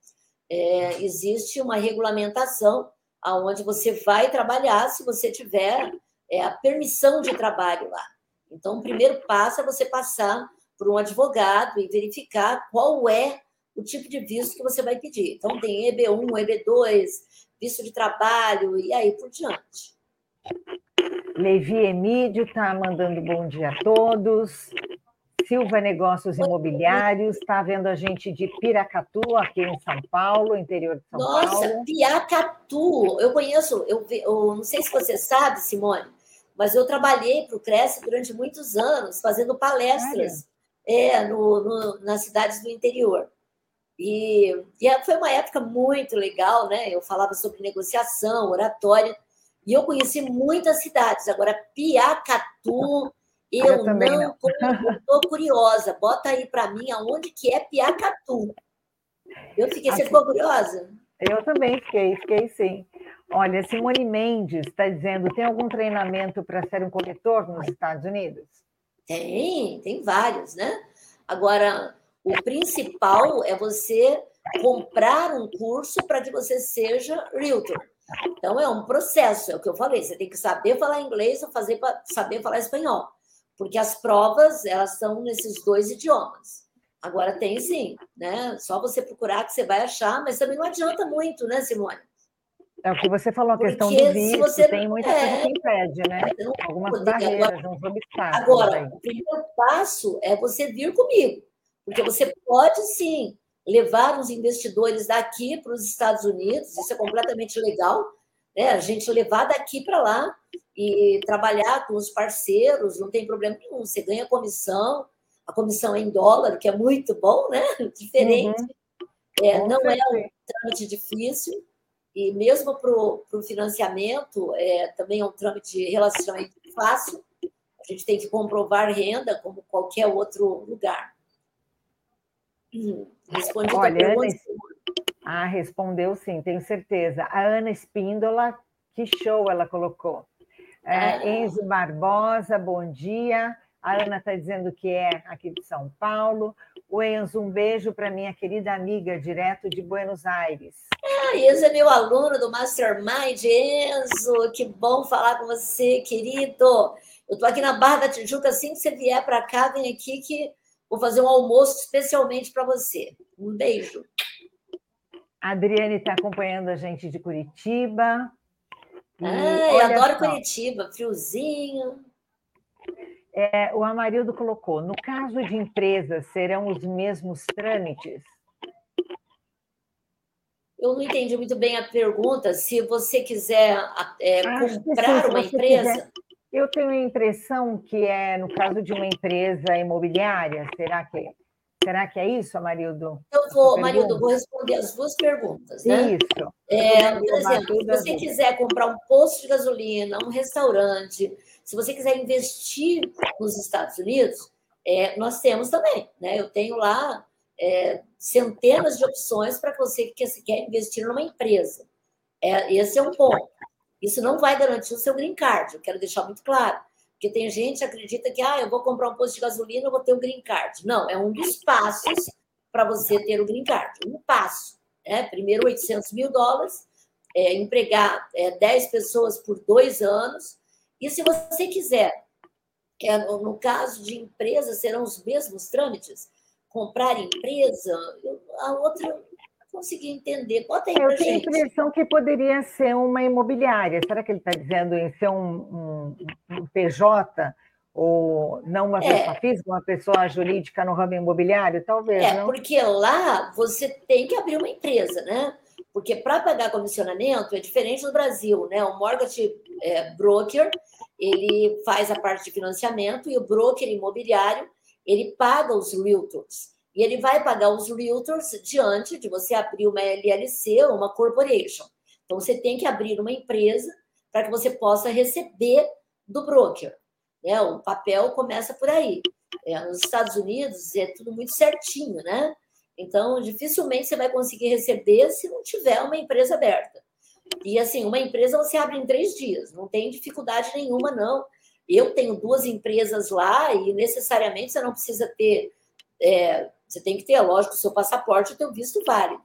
É, existe uma regulamentação aonde você vai trabalhar se você tiver é, a permissão de trabalho lá. Então, o primeiro passo é você passar por um advogado e verificar qual é o tipo de visto que você vai pedir. Então, tem EB1, EB2, visto de trabalho e aí por diante. Levi Emídio está mandando bom dia a todos. Silva Negócios Imobiliários está vendo a gente de Piracatu, aqui em São Paulo, interior de São Nossa, Paulo. Nossa, Piracatu! Eu conheço, eu, eu não sei se você sabe, Simone, mas eu trabalhei para o Cresce durante muitos anos, fazendo palestras é, no, no, nas cidades do interior. E, e, é, foi uma época muito legal, né? Eu falava sobre negociação, oratória, e eu conheci muitas cidades. Agora, Piacatu, eu, eu não estou curiosa. Bota aí para mim aonde que é Piacatu. Eu fiquei, você ficou curiosa? Eu também fiquei, fiquei sim. Olha, Simone Mendes está dizendo: tem algum treinamento para ser um corretor nos Estados Unidos? Tem, tem vários, né? Agora, o principal é você comprar um curso para que você seja realtor. Então, é um processo, é o que eu falei. Você tem que saber falar inglês ou fazer, saber falar espanhol. Porque as provas, elas são nesses dois idiomas. Agora tem sim, né? Só você procurar que você vai achar, mas também não adianta muito, né, Simone? É o que você falou, a Porque questão do visto, você, tem muita é, coisa que impede, né? Algumas barreiras, agora, uns obstáculos. Agora, aí. o primeiro passo é você vir comigo. Porque você pode sim levar os investidores daqui para os Estados Unidos, isso é completamente legal, né? A gente levar daqui para lá e trabalhar com os parceiros, não tem problema nenhum. Você ganha comissão, a comissão é em dólar, que é muito bom, né? Diferente. Uhum. É, não é um trâmite difícil, e mesmo para o financiamento, é, também é um trâmite relativamente fácil. A gente tem que comprovar renda, como qualquer outro lugar. Respondi Olha, Ana, ah, respondeu sim, tenho certeza. A Ana Espíndola, que show ela colocou. É, ah. Enzo Barbosa, bom dia. A Ana está dizendo que é aqui de São Paulo. O Enzo, um beijo para minha querida amiga, direto de Buenos Aires. Enzo é meu aluno do Mastermind. Enzo, que bom falar com você, querido. Eu estou aqui na Barra da Tijuca, assim que você vier para cá, vem aqui que Vou fazer um almoço especialmente para você. Um beijo. A Adriane está acompanhando a gente de Curitiba. Ah, eu adoro só. Curitiba, friozinho. É, o Amarildo colocou: no caso de empresas, serão os mesmos trâmites? Eu não entendi muito bem a pergunta. Se você quiser é, comprar sim, uma empresa. Quiser, eu tenho a impressão que é no caso de uma empresa imobiliária, será que Será que é isso, Amarildo? Eu vou, Amarildo, vou responder as duas perguntas. Né? Isso. É, por exemplo, se você quiser comprar um posto de gasolina, um restaurante, se você quiser investir nos Estados Unidos, é, nós temos também. Né? Eu tenho lá é, centenas de opções para você que quer investir numa empresa. É, esse é um ponto. Isso não vai garantir o seu green card, eu quero deixar muito claro. Porque tem gente que acredita que ah, eu vou comprar um posto de gasolina, eu vou ter o green card. Não, é um dos passos para você ter o green card. Um passo. Né? Primeiro, 800 mil dólares, é, empregar é, 10 pessoas por dois anos. E se você quiser, é, no caso de empresa, serão os mesmos trâmites. Comprar empresa, a outra consegui entender. Bota aí Eu tenho a impressão que poderia ser uma imobiliária. Será que ele está dizendo em ser um, um, um, PJ? Ou não uma é. pessoa física, uma pessoa jurídica no ramo imobiliário? Talvez. É, não? porque lá você tem que abrir uma empresa, né? Porque para pagar comissionamento é diferente do Brasil, né? O mortgage é, broker ele faz a parte de financiamento e o broker imobiliário ele paga os realtors. E ele vai pagar os realtors diante de você abrir uma LLC ou uma corporation. Então, você tem que abrir uma empresa para que você possa receber do broker. Né? O papel começa por aí. É, nos Estados Unidos é tudo muito certinho, né? Então, dificilmente você vai conseguir receber se não tiver uma empresa aberta. E assim, uma empresa você abre em três dias, não tem dificuldade nenhuma, não. Eu tenho duas empresas lá e necessariamente você não precisa ter é, você tem que ter, lógico, o seu passaporte e o seu visto válido.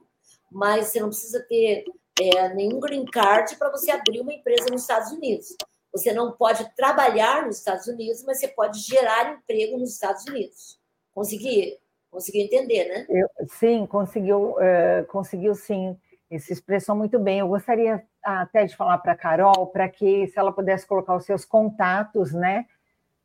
Mas você não precisa ter é, nenhum green card para você abrir uma empresa nos Estados Unidos. Você não pode trabalhar nos Estados Unidos, mas você pode gerar emprego nos Estados Unidos. Consegui? Conseguiu entender, né? Eu, sim, conseguiu, uh, conseguiu sim. Essa expressão muito bem. Eu gostaria até de falar para a Carol, para que se ela pudesse colocar os seus contatos, né,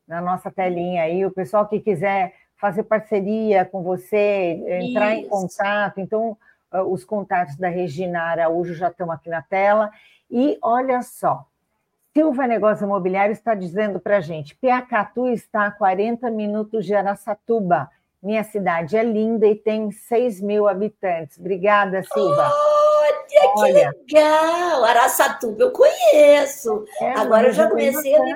na nossa telinha aí, o pessoal que quiser fazer parceria com você, entrar Isso. em contato. Então, ah, os contatos da Regina Araújo já estão aqui na tela. E olha só, Silva Negócio Imobiliário está dizendo para a gente: Piacatu está a 40 minutos de Araçatuba. Minha cidade é linda e tem 6 mil habitantes. Obrigada, Silva. Olha, Olha. que legal! Araçatuba eu conheço. É, Agora eu já comecei a me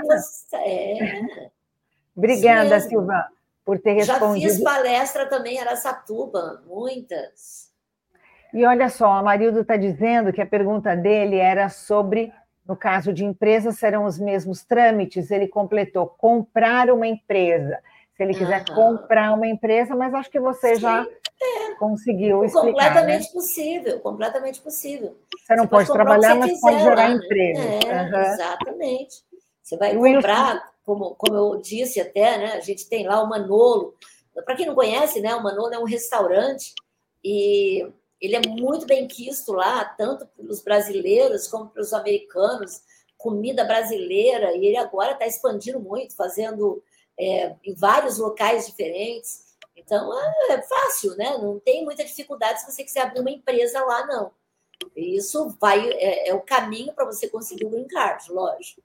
É. Obrigada, Silva por ter respondido. Já fiz palestra também em Aracatuba, muitas. E olha só, a Marildo está dizendo que a pergunta dele era sobre, no caso de empresa, serão os mesmos trâmites. Ele completou comprar uma empresa. Se ele quiser uhum. comprar uma empresa, mas acho que você Sim, já é. conseguiu explicar. Completamente né? possível, completamente possível. Você não você pode, pode trabalhar, mas quiser, pode gerar né? emprego. É, uhum. Exatamente. Você vai comprar como, como eu disse até, né, a gente tem lá o Manolo. Para quem não conhece, né, o Manolo é um restaurante e ele é muito bem quisto lá, tanto pelos brasileiros como pelos americanos, comida brasileira, e ele agora está expandindo muito, fazendo é, em vários locais diferentes. Então é, é fácil, né? Não tem muita dificuldade se você quiser abrir uma empresa lá, não. Isso vai é, é o caminho para você conseguir o green card, lógico.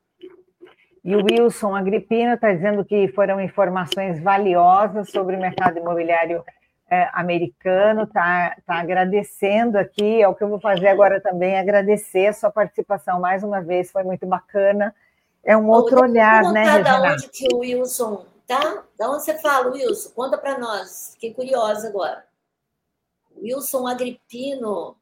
E o Wilson Agripino está dizendo que foram informações valiosas sobre o mercado imobiliário é, americano, está tá agradecendo aqui, é o que eu vou fazer agora também, agradecer a sua participação mais uma vez, foi muito bacana. É um outro olhar, né, Regina? Da onde que o Wilson tá? Da onde você fala, Wilson? Conta para nós, fiquei curiosa agora. Wilson Agripino,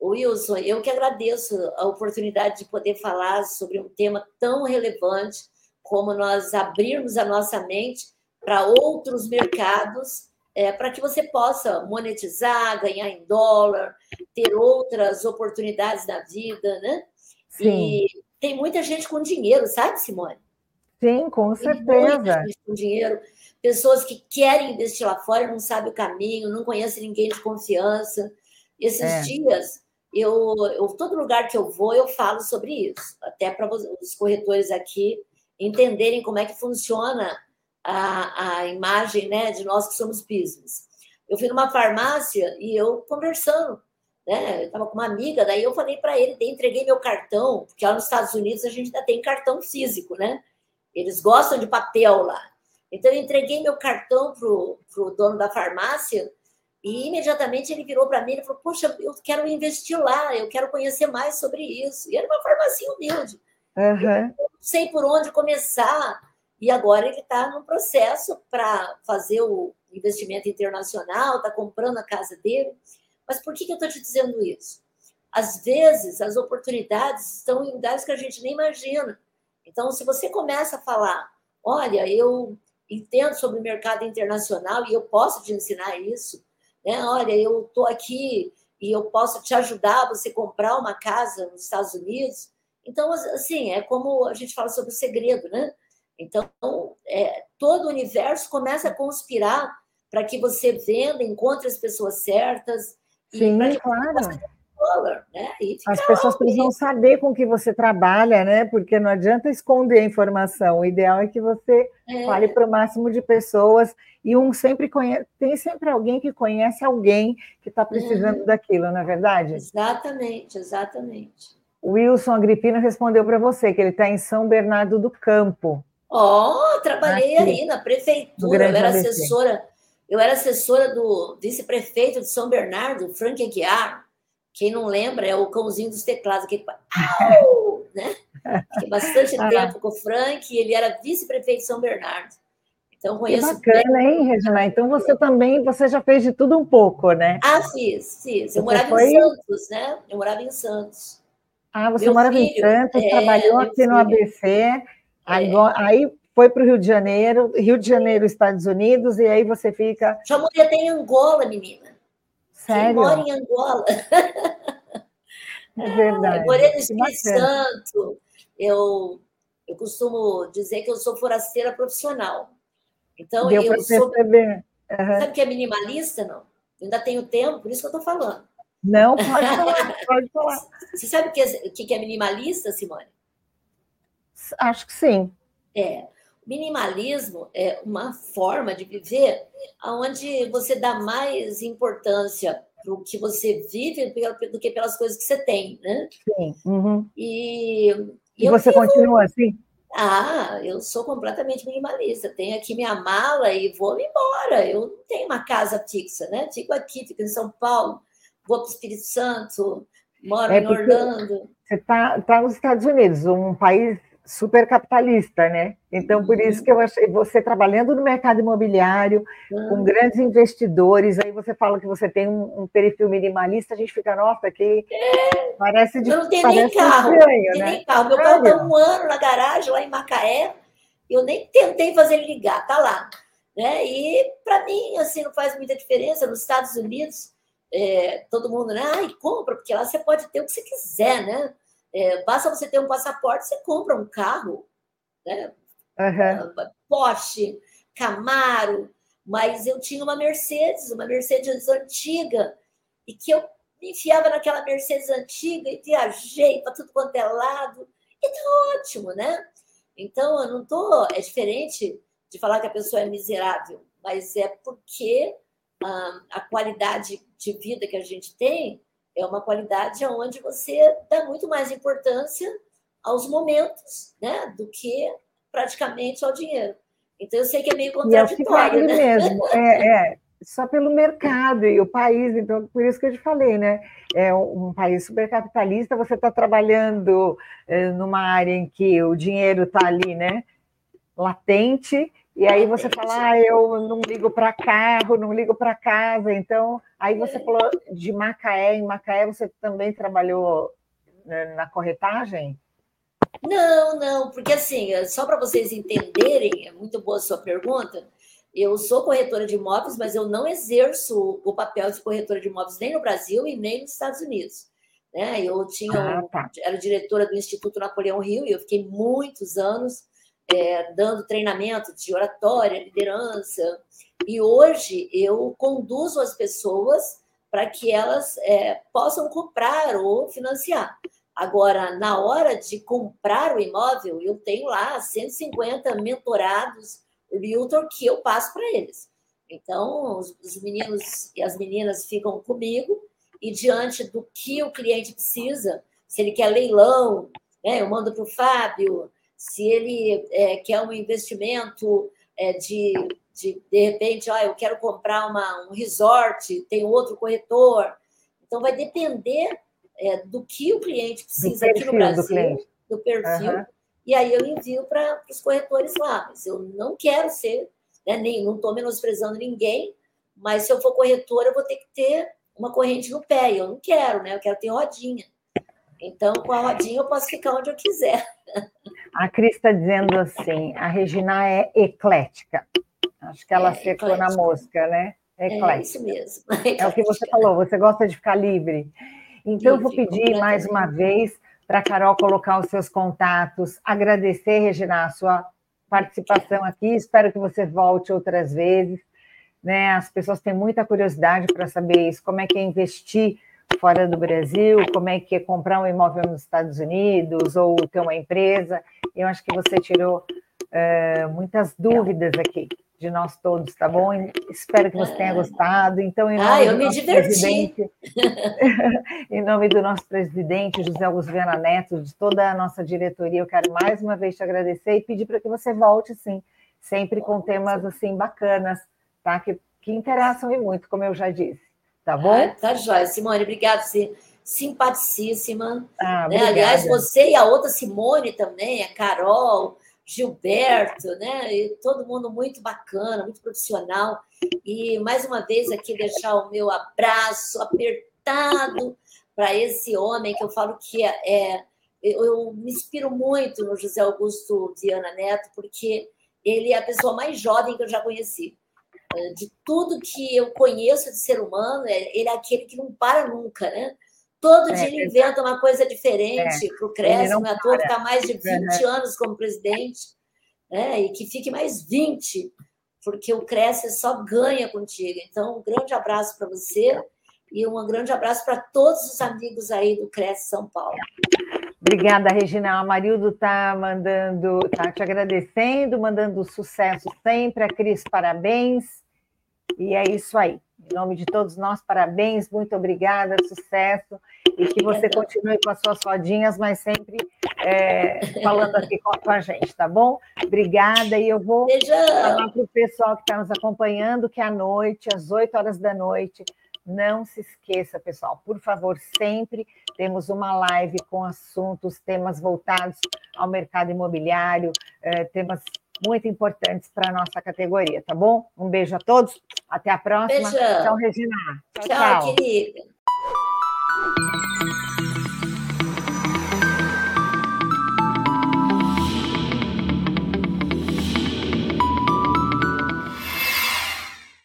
Wilson, eu que agradeço a oportunidade de poder falar sobre um tema tão relevante como nós abrirmos a nossa mente para outros mercados, é, para que você possa monetizar, ganhar em dólar, ter outras oportunidades na vida, né? Sim. E tem muita gente com dinheiro, sabe, Simone? Sim, com tem certeza. Muita gente com dinheiro, pessoas que querem investir lá fora, não sabem o caminho, não conhecem ninguém de confiança. Esses é. dias eu, eu, todo lugar que eu vou, eu falo sobre isso, até para os corretores aqui entenderem como é que funciona a, a imagem né, de nós que somos business. Eu fui numa farmácia e eu conversando, né? Eu estava com uma amiga, daí eu falei para ele, entreguei meu cartão, porque lá nos Estados Unidos a gente ainda tem cartão físico, né? Eles gostam de papel lá. Então, eu entreguei meu cartão para o dono da farmácia e imediatamente ele virou para mim e falou: Poxa, eu quero investir lá, eu quero conhecer mais sobre isso. E era uma farmácia humilde. Uhum. não sei por onde começar. E agora ele está no processo para fazer o investimento internacional, está comprando a casa dele. Mas por que, que eu estou te dizendo isso? Às vezes, as oportunidades estão em lugares que a gente nem imagina. Então, se você começa a falar, olha, eu entendo sobre o mercado internacional e eu posso te ensinar isso, né? Olha, eu estou aqui e eu posso te ajudar a você comprar uma casa nos Estados Unidos. Então, assim, é como a gente fala sobre o segredo, né? Então, é, todo o universo começa a conspirar para que você venda, encontre as pessoas certas. Sim, claro. Dólar, né? As pessoas precisam saber com que você trabalha, né? Porque não adianta esconder a informação. O ideal é que você é. fale para o máximo de pessoas e um sempre conhece, tem sempre alguém que conhece alguém que está precisando uhum. daquilo, não é verdade? Exatamente, exatamente. O Wilson Agripino respondeu para você que ele está em São Bernardo do Campo. Ó, oh, trabalhei Aqui, aí na prefeitura, eu era assessora, eu era assessora do vice-prefeito de São Bernardo, Frank Aguiar. Quem não lembra é o cãozinho dos teclados, Au! né? Fiquei bastante ah. tempo com o Frank, e ele era vice-prefeito de São Bernardo. Então conheço que bacana, bem. hein, Regina? Então você também, você já fez de tudo um pouco, né? Ah, fiz, fiz. Eu você morava foi... em Santos, né? Eu morava em Santos. Ah, você Meu morava filho, em Santos, é, trabalhou aqui filho. no ABC. Agora, é. aí foi para o Rio de Janeiro, Rio de Janeiro, Estados Unidos, e aí você fica. Já morei até em Angola, menina. Sério? Quem mora em Angola. É verdade. Eu morei no Espírito Santo. Eu, eu costumo dizer que eu sou forasteira profissional. Então, Deu eu sou. Perceber. Uhum. Sabe o que é minimalista, não? Eu ainda tenho tempo, por isso que eu estou falando. Não, pode falar, pode falar. Você sabe o que é, o que é minimalista, Simone? Acho que sim. É. Minimalismo é uma forma de viver onde você dá mais importância para o que você vive do que pelas coisas que você tem, né? Sim. Uhum. E, e, você vivo... continua assim? Ah, eu sou completamente minimalista. Tenho aqui minha mala e vou embora. Eu não tenho uma casa fixa, né? Fico aqui, fico em São Paulo, vou para o Espírito Santo, moro é em Orlando. Você está tá nos Estados Unidos, um país super capitalista, né? Então, por isso que eu achei você trabalhando no mercado imobiliário, com ah. grandes investidores, aí você fala que você tem um, um perfil minimalista, a gente fica, nossa, que é, parece de Eu não tenho nem carro, estranho, não tenho né? nem carro. Meu carro está um ano na garagem, lá em Macaé, eu nem tentei fazer ele ligar, tá lá. Né? E para mim, assim, não faz muita diferença. Nos Estados Unidos, é, todo mundo, né? Ai, compra, porque lá você pode ter o que você quiser, né? É, basta você ter um passaporte, você compra um carro, né? Uhum. Porsche, Camaro, mas eu tinha uma Mercedes, uma Mercedes antiga, e que eu me enfiava naquela Mercedes antiga e viajei para tudo quanto é lado, e tá ótimo, né? Então, eu não tô. É diferente de falar que a pessoa é miserável, mas é porque ah, a qualidade de vida que a gente tem é uma qualidade onde você dá muito mais importância aos momentos, né, do que praticamente ao dinheiro. Então eu sei que é meio contraditório, e é né? mesmo, é, é, só pelo mercado e o país, então por isso que eu te falei, né? É um país supercapitalista, você está trabalhando é, numa área em que o dinheiro está ali, né? Latente e aí você fala, ah, eu não ligo para carro, não ligo para casa. Então, aí você falou de Macaé. Em Macaé você também trabalhou né, na corretagem? Não, não, porque assim, só para vocês entenderem, é muito boa a sua pergunta. Eu sou corretora de imóveis, mas eu não exerço o papel de corretora de imóveis nem no Brasil e nem nos Estados Unidos. Né? Eu tinha, ah, tá. era diretora do Instituto Napoleão Rio e eu fiquei muitos anos é, dando treinamento de oratória, liderança. E hoje eu conduzo as pessoas para que elas é, possam comprar ou financiar. Agora, na hora de comprar o imóvel, eu tenho lá 150 mentorados realtor que eu passo para eles. Então, os meninos e as meninas ficam comigo e diante do que o cliente precisa, se ele quer leilão, né, eu mando para o Fábio, se ele é, quer um investimento é, de, de, de repente, ó, eu quero comprar uma, um resort, tem outro corretor. Então, vai depender é, do que o cliente precisa aqui no Brasil, do, do perfil. Uhum. E aí eu envio para os corretores lá. Mas eu não quero ser, né, nem, não estou menosprezando ninguém, mas se eu for corretora, eu vou ter que ter uma corrente no pé. E eu não quero, né? Eu quero ter rodinha. Então, com a rodinha, eu posso ficar onde eu quiser. A Cris está dizendo assim: a Regina é eclética. Acho que ela é, secou eclética. na mosca, né? É eclética. É isso mesmo. É o que você falou, você gosta de ficar livre. Então, eu vou pedir mais uma vez para a Carol colocar os seus contatos, agradecer, Regina, a sua participação aqui. Espero que você volte outras vezes. Né? As pessoas têm muita curiosidade para saber isso, como é que é investir fora do Brasil, como é que é comprar um imóvel nos Estados Unidos ou ter uma empresa. Eu acho que você tirou uh, muitas dúvidas aqui de nós todos, tá bom? Espero que você tenha gostado. Então, em nome ah, eu me diverti. em nome do nosso presidente, José Augusto Viana Neto, de toda a nossa diretoria, eu quero mais uma vez te agradecer e pedir para que você volte, sim, sempre com temas assim bacanas, tá? Que, que interessam e muito, como eu já disse. Tá bom? Ah, tá jóia. Simone, obrigada. Sim. Simpaticíssima. Ah, né? Aliás, você e a outra Simone também, a Carol, Gilberto, né? E todo mundo muito bacana, muito profissional. E mais uma vez aqui deixar o meu abraço apertado para esse homem que eu falo que é, é eu, eu, me inspiro muito no José Augusto Viana Neto, porque ele é a pessoa mais jovem que eu já conheci. É, de tudo que eu conheço de ser humano, é, ele é aquele que não para nunca, né? Todo é, dia ele inventa uma coisa diferente é, para o Cresce, meu ator que está mais de 20 uhum. anos como presidente, né? e que fique mais 20, porque o Cresce só ganha contigo. Então, um grande abraço para você e um grande abraço para todos os amigos aí do Cresce São Paulo. Obrigada, Regina. A Marildo está mandando, está te agradecendo, mandando sucesso sempre. A Cris, parabéns. E é isso aí. Em nome de todos nós, parabéns, muito obrigada, sucesso, e que você continue com as suas rodinhas, mas sempre é, falando aqui com, a gente, tá bom? Obrigada, e eu vou Beijão. falar para o pessoal que está nos acompanhando que à noite, às 8 horas da noite, não se esqueça, pessoal, por favor, sempre temos uma live com assuntos, temas voltados ao mercado imobiliário, é, temas muito importantes para a nossa categoria, tá bom? Um beijo a todos, até a próxima. Beijão. Tchau, Regina. tchau, tchau. querida.